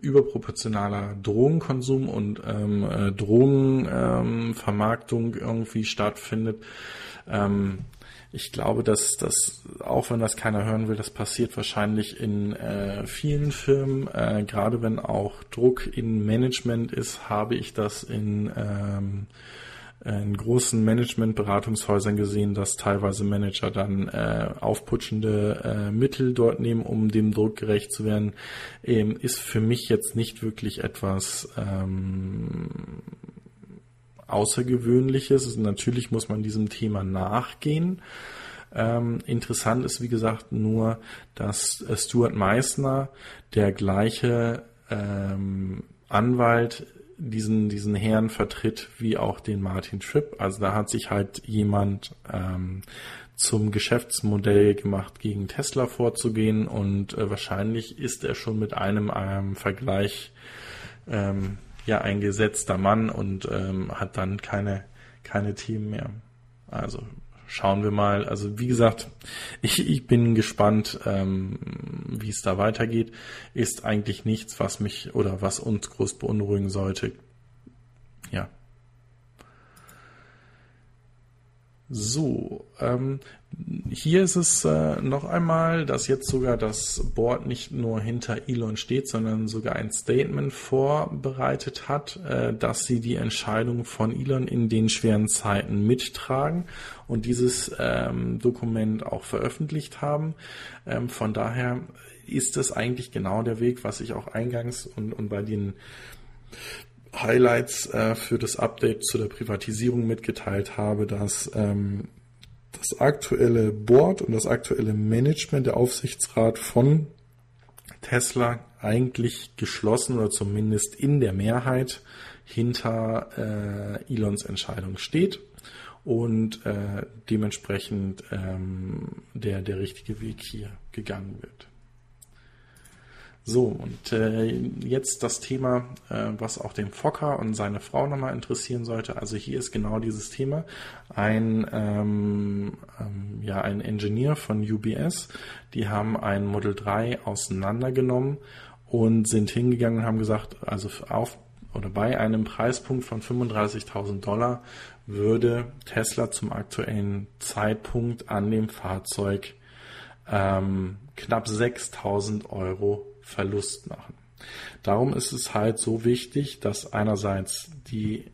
überproportionaler Drogenkonsum und ähm, äh, Drogenvermarktung irgendwie stattfindet. Ähm, ich glaube, dass das, auch wenn das keiner hören will, das passiert wahrscheinlich in äh, vielen Firmen. Äh, gerade wenn auch Druck in Management ist, habe ich das in ähm, in großen Management-Beratungshäusern gesehen, dass teilweise Manager dann äh, aufputschende äh, Mittel dort nehmen, um dem Druck gerecht zu werden, ähm, ist für mich jetzt nicht wirklich etwas ähm, Außergewöhnliches. Natürlich muss man diesem Thema nachgehen. Ähm, interessant ist, wie gesagt, nur, dass Stuart Meissner, der gleiche ähm, Anwalt diesen, diesen Herrn vertritt, wie auch den Martin Tripp. Also da hat sich halt jemand ähm, zum Geschäftsmodell gemacht, gegen Tesla vorzugehen und äh, wahrscheinlich ist er schon mit einem, einem Vergleich ähm, ja ein gesetzter Mann und ähm, hat dann keine, keine Themen mehr. Also schauen wir mal. Also wie gesagt, ich, ich bin gespannt, ähm, wie es da weitergeht. Ist eigentlich nichts, was mich oder was uns groß beunruhigen sollte. Ja. So, ähm, hier ist es äh, noch einmal, dass jetzt sogar das Board nicht nur hinter Elon steht, sondern sogar ein Statement vorbereitet hat, äh, dass sie die Entscheidung von Elon in den schweren Zeiten mittragen und dieses ähm, Dokument auch veröffentlicht haben. Ähm, von daher ist es eigentlich genau der Weg, was ich auch eingangs und, und bei den Highlights äh, für das Update zu der Privatisierung mitgeteilt habe, dass ähm, das aktuelle Board und das aktuelle Management, der Aufsichtsrat von Tesla eigentlich geschlossen oder zumindest in der Mehrheit hinter äh, Elons Entscheidung steht und äh, dementsprechend ähm, der, der richtige Weg hier gegangen wird. So, und äh, jetzt das Thema, äh, was auch den Fokker und seine Frau nochmal interessieren sollte. Also hier ist genau dieses Thema. Ein, ähm, ähm, ja, ein Ingenieur von UBS, die haben ein Model 3 auseinandergenommen und sind hingegangen und haben gesagt, also auf oder bei einem Preispunkt von 35.000 Dollar würde Tesla zum aktuellen Zeitpunkt an dem Fahrzeug ähm, knapp 6.000 Euro Verlust machen. Darum ist es halt so wichtig, dass einerseits die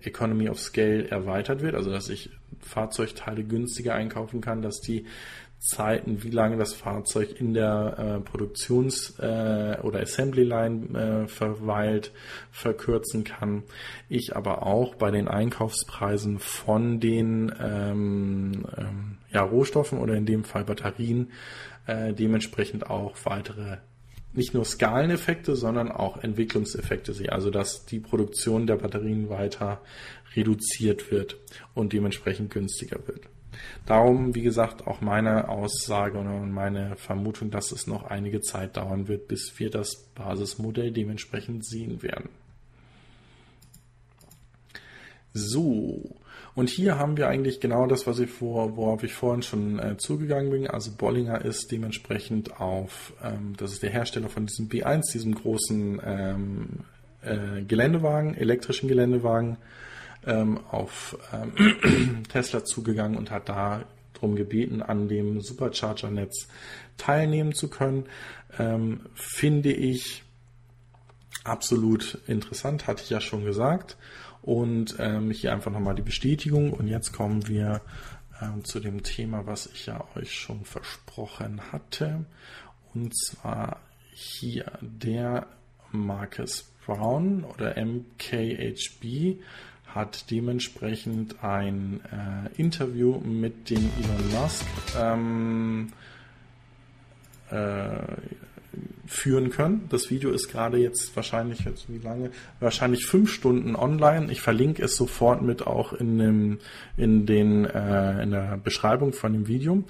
Economy of Scale erweitert wird, also dass ich Fahrzeugteile günstiger einkaufen kann, dass die Zeiten, wie lange das Fahrzeug in der äh, Produktions- äh, oder Assembly Line äh, verweilt, verkürzen kann. Ich aber auch bei den Einkaufspreisen von den ähm, ähm, ja, Rohstoffen oder in dem Fall Batterien äh, dementsprechend auch weitere nicht nur Skaleneffekte, sondern auch Entwicklungseffekte sehe. Also dass die Produktion der Batterien weiter reduziert wird und dementsprechend günstiger wird. Darum, wie gesagt, auch meine Aussage und meine Vermutung, dass es noch einige Zeit dauern wird, bis wir das Basismodell dementsprechend sehen werden. So, und hier haben wir eigentlich genau das, was ich vor, worauf ich vorhin schon äh, zugegangen bin. Also Bollinger ist dementsprechend auf, ähm, das ist der Hersteller von diesem B1, diesem großen ähm, äh, Geländewagen, elektrischen Geländewagen, ähm, auf ähm, Tesla zugegangen und hat da darum gebeten, an dem Supercharger-Netz teilnehmen zu können. Ähm, finde ich absolut interessant, hatte ich ja schon gesagt. Und ähm, hier einfach nochmal die Bestätigung. Und jetzt kommen wir ähm, zu dem Thema, was ich ja euch schon versprochen hatte. Und zwar hier der Marcus Brown oder MKHB hat dementsprechend ein äh, Interview mit dem Elon Musk ähm, äh, führen können. Das Video ist gerade jetzt wahrscheinlich jetzt wie lange? Wahrscheinlich fünf Stunden online. Ich verlinke es sofort mit auch in dem in den äh, in der Beschreibung von dem Video.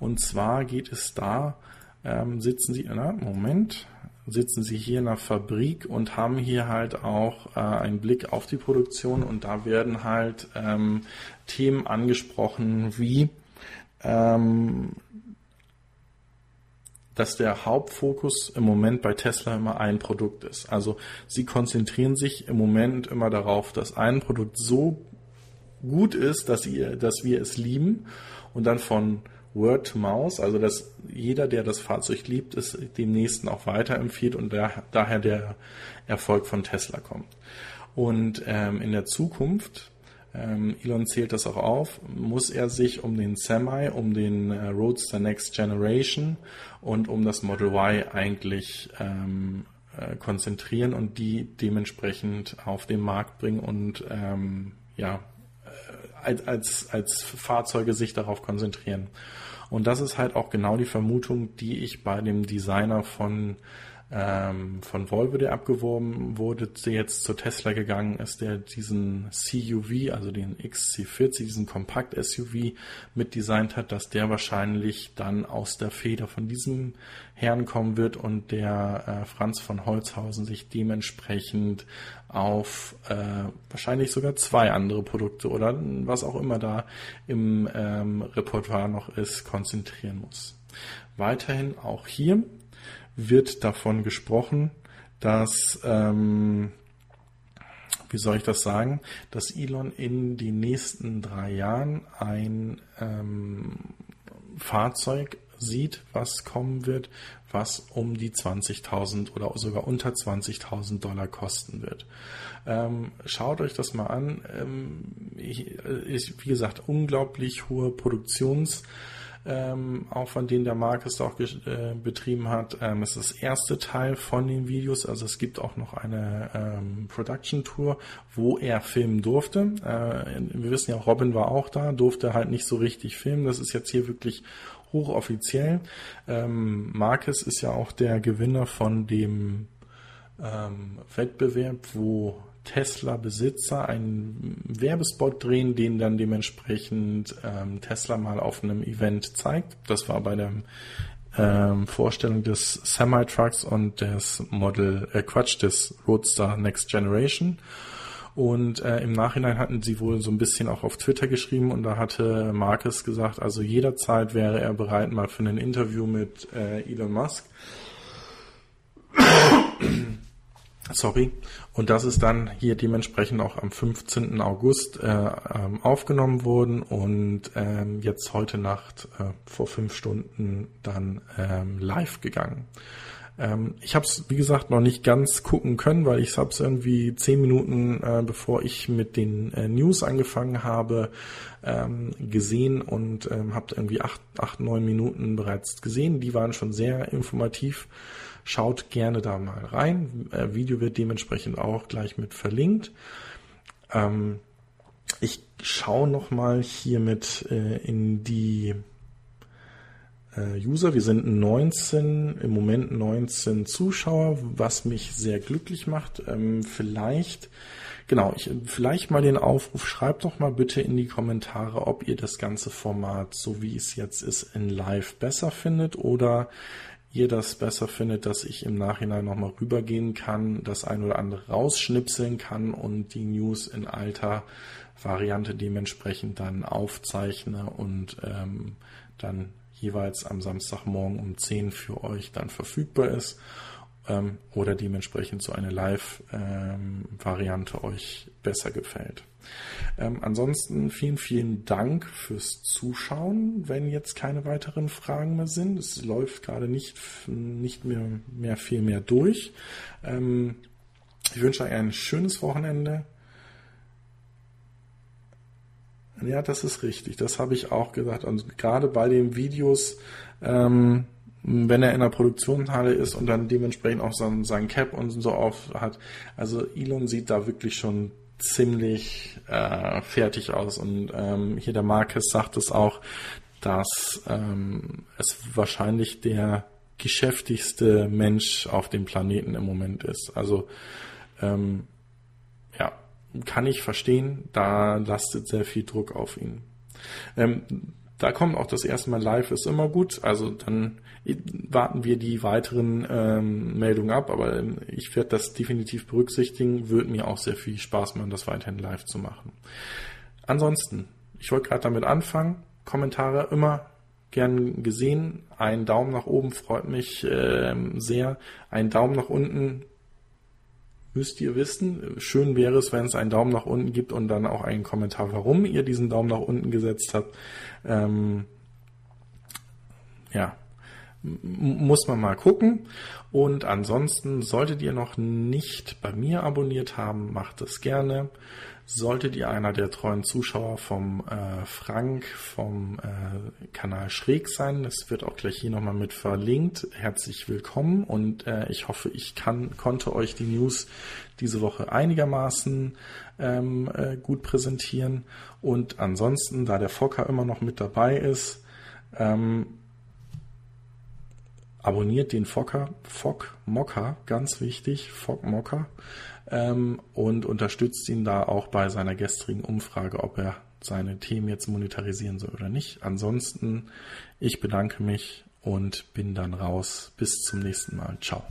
Und zwar geht es da ähm, sitzen Sie na, Moment sitzen sie hier in der Fabrik und haben hier halt auch äh, einen Blick auf die Produktion und da werden halt ähm, Themen angesprochen wie ähm, dass der Hauptfokus im Moment bei Tesla immer ein Produkt ist. Also sie konzentrieren sich im Moment immer darauf, dass ein Produkt so gut ist, dass, ihr, dass wir es lieben und dann von Word to Mouse, also dass jeder, der das Fahrzeug liebt, es dem nächsten auch weiterempfiehlt und der, daher der Erfolg von Tesla kommt. Und ähm, in der Zukunft, ähm, Elon zählt das auch auf, muss er sich um den Semi, um den äh, Roadster Next Generation und um das Model Y eigentlich ähm, äh, konzentrieren und die dementsprechend auf den Markt bringen und ähm, ja, als, als, als Fahrzeuge sich darauf konzentrieren. Und das ist halt auch genau die Vermutung, die ich bei dem Designer von ähm, von Volvo, der abgeworben wurde, der jetzt zur Tesla gegangen ist, der diesen CUV, also den XC40, diesen Kompakt-SUV mitdesignt hat, dass der wahrscheinlich dann aus der Feder von diesem Herrn kommen wird und der äh, Franz von Holzhausen sich dementsprechend auf äh, wahrscheinlich sogar zwei andere Produkte oder was auch immer da im ähm, Repertoire noch ist, konzentrieren muss. Weiterhin auch hier wird davon gesprochen, dass, ähm, wie soll ich das sagen, dass Elon in den nächsten drei Jahren ein ähm, Fahrzeug sieht, was kommen wird, was um die 20.000 oder sogar unter 20.000 Dollar kosten wird. Ähm, schaut euch das mal an. Ähm, ich, ich, wie gesagt, unglaublich hohe Produktions- ähm, Aufwand, den der Marcus auch äh, betrieben hat. Ähm, es ist das erste Teil von den Videos, also es gibt auch noch eine ähm, Production Tour, wo er filmen durfte. Äh, wir wissen ja, Robin war auch da, durfte halt nicht so richtig filmen. Das ist jetzt hier wirklich hochoffiziell. Ähm, Marcus ist ja auch der Gewinner von dem ähm, Wettbewerb, wo Tesla-Besitzer einen Werbespot drehen, den dann dementsprechend ähm, Tesla mal auf einem Event zeigt. Das war bei der ähm, Vorstellung des Semi-Trucks und des Model, äh, Quatsch, des Roadster Next Generation. Und äh, im Nachhinein hatten sie wohl so ein bisschen auch auf Twitter geschrieben und da hatte Marcus gesagt, also jederzeit wäre er bereit mal für ein Interview mit äh, Elon Musk. Sorry. Und das ist dann hier dementsprechend auch am 15. August äh, ähm, aufgenommen worden und ähm, jetzt heute Nacht äh, vor fünf Stunden dann ähm, live gegangen. Ähm, ich habe es, wie gesagt, noch nicht ganz gucken können, weil ich habe es irgendwie zehn Minuten, äh, bevor ich mit den äh, News angefangen habe, ähm, gesehen und ähm, habe irgendwie acht, acht, neun Minuten bereits gesehen. Die waren schon sehr informativ. Schaut gerne da mal rein. Äh, Video wird dementsprechend auch gleich mit verlinkt. Ähm, ich schaue noch mal hier mit äh, in die äh, User. Wir sind 19, im Moment 19 Zuschauer, was mich sehr glücklich macht. Ähm, vielleicht, genau, ich, vielleicht mal den Aufruf, schreibt doch mal bitte in die Kommentare, ob ihr das ganze Format, so wie es jetzt ist, in live besser findet oder ihr das besser findet, dass ich im Nachhinein nochmal rübergehen kann, das ein oder andere rausschnipseln kann und die News in alter Variante dementsprechend dann aufzeichne und ähm, dann jeweils am Samstagmorgen um 10 für euch dann verfügbar ist ähm, oder dementsprechend so eine Live-Variante euch besser gefällt. Ähm, ansonsten vielen, vielen Dank fürs Zuschauen. Wenn jetzt keine weiteren Fragen mehr sind, es läuft gerade nicht, nicht mehr, mehr viel mehr durch. Ähm, ich wünsche euch ein schönes Wochenende. Ja, das ist richtig. Das habe ich auch gesagt. Und gerade bei den Videos, ähm, wenn er in der Produktionshalle ist und dann dementsprechend auch so sein Cap und so auf hat. Also Elon sieht da wirklich schon ziemlich äh, fertig aus. Und ähm, hier der Marcus sagt es auch, dass ähm, es wahrscheinlich der geschäftigste Mensch auf dem Planeten im Moment ist. Also ähm, ja, kann ich verstehen, da lastet sehr viel Druck auf ihn. Ähm, da kommt auch das erste Mal live, ist immer gut. Also dann warten wir die weiteren ähm, Meldungen ab, aber ich werde das definitiv berücksichtigen. Würde mir auch sehr viel Spaß machen, das weiterhin live zu machen. Ansonsten, ich wollte gerade damit anfangen. Kommentare immer gern gesehen. Ein Daumen nach oben freut mich äh, sehr. Ein Daumen nach unten müsst ihr wissen. Schön wäre es, wenn es einen Daumen nach unten gibt und dann auch einen Kommentar, warum ihr diesen Daumen nach unten gesetzt habt. Ähm, ja, muss man mal gucken. Und ansonsten solltet ihr noch nicht bei mir abonniert haben, macht es gerne. Solltet ihr einer der treuen Zuschauer vom äh, Frank vom äh, Kanal Schräg sein, das wird auch gleich hier nochmal mit verlinkt. Herzlich willkommen und äh, ich hoffe, ich kann, konnte euch die News diese Woche einigermaßen ähm, äh, gut präsentieren. Und ansonsten, da der Fokker immer noch mit dabei ist, ähm, abonniert den Fokker, Fock Mocker, ganz wichtig, Fock Mocker ähm, und unterstützt ihn da auch bei seiner gestrigen Umfrage, ob er seine Themen jetzt monetarisieren soll oder nicht. Ansonsten, ich bedanke mich und bin dann raus. Bis zum nächsten Mal. Ciao.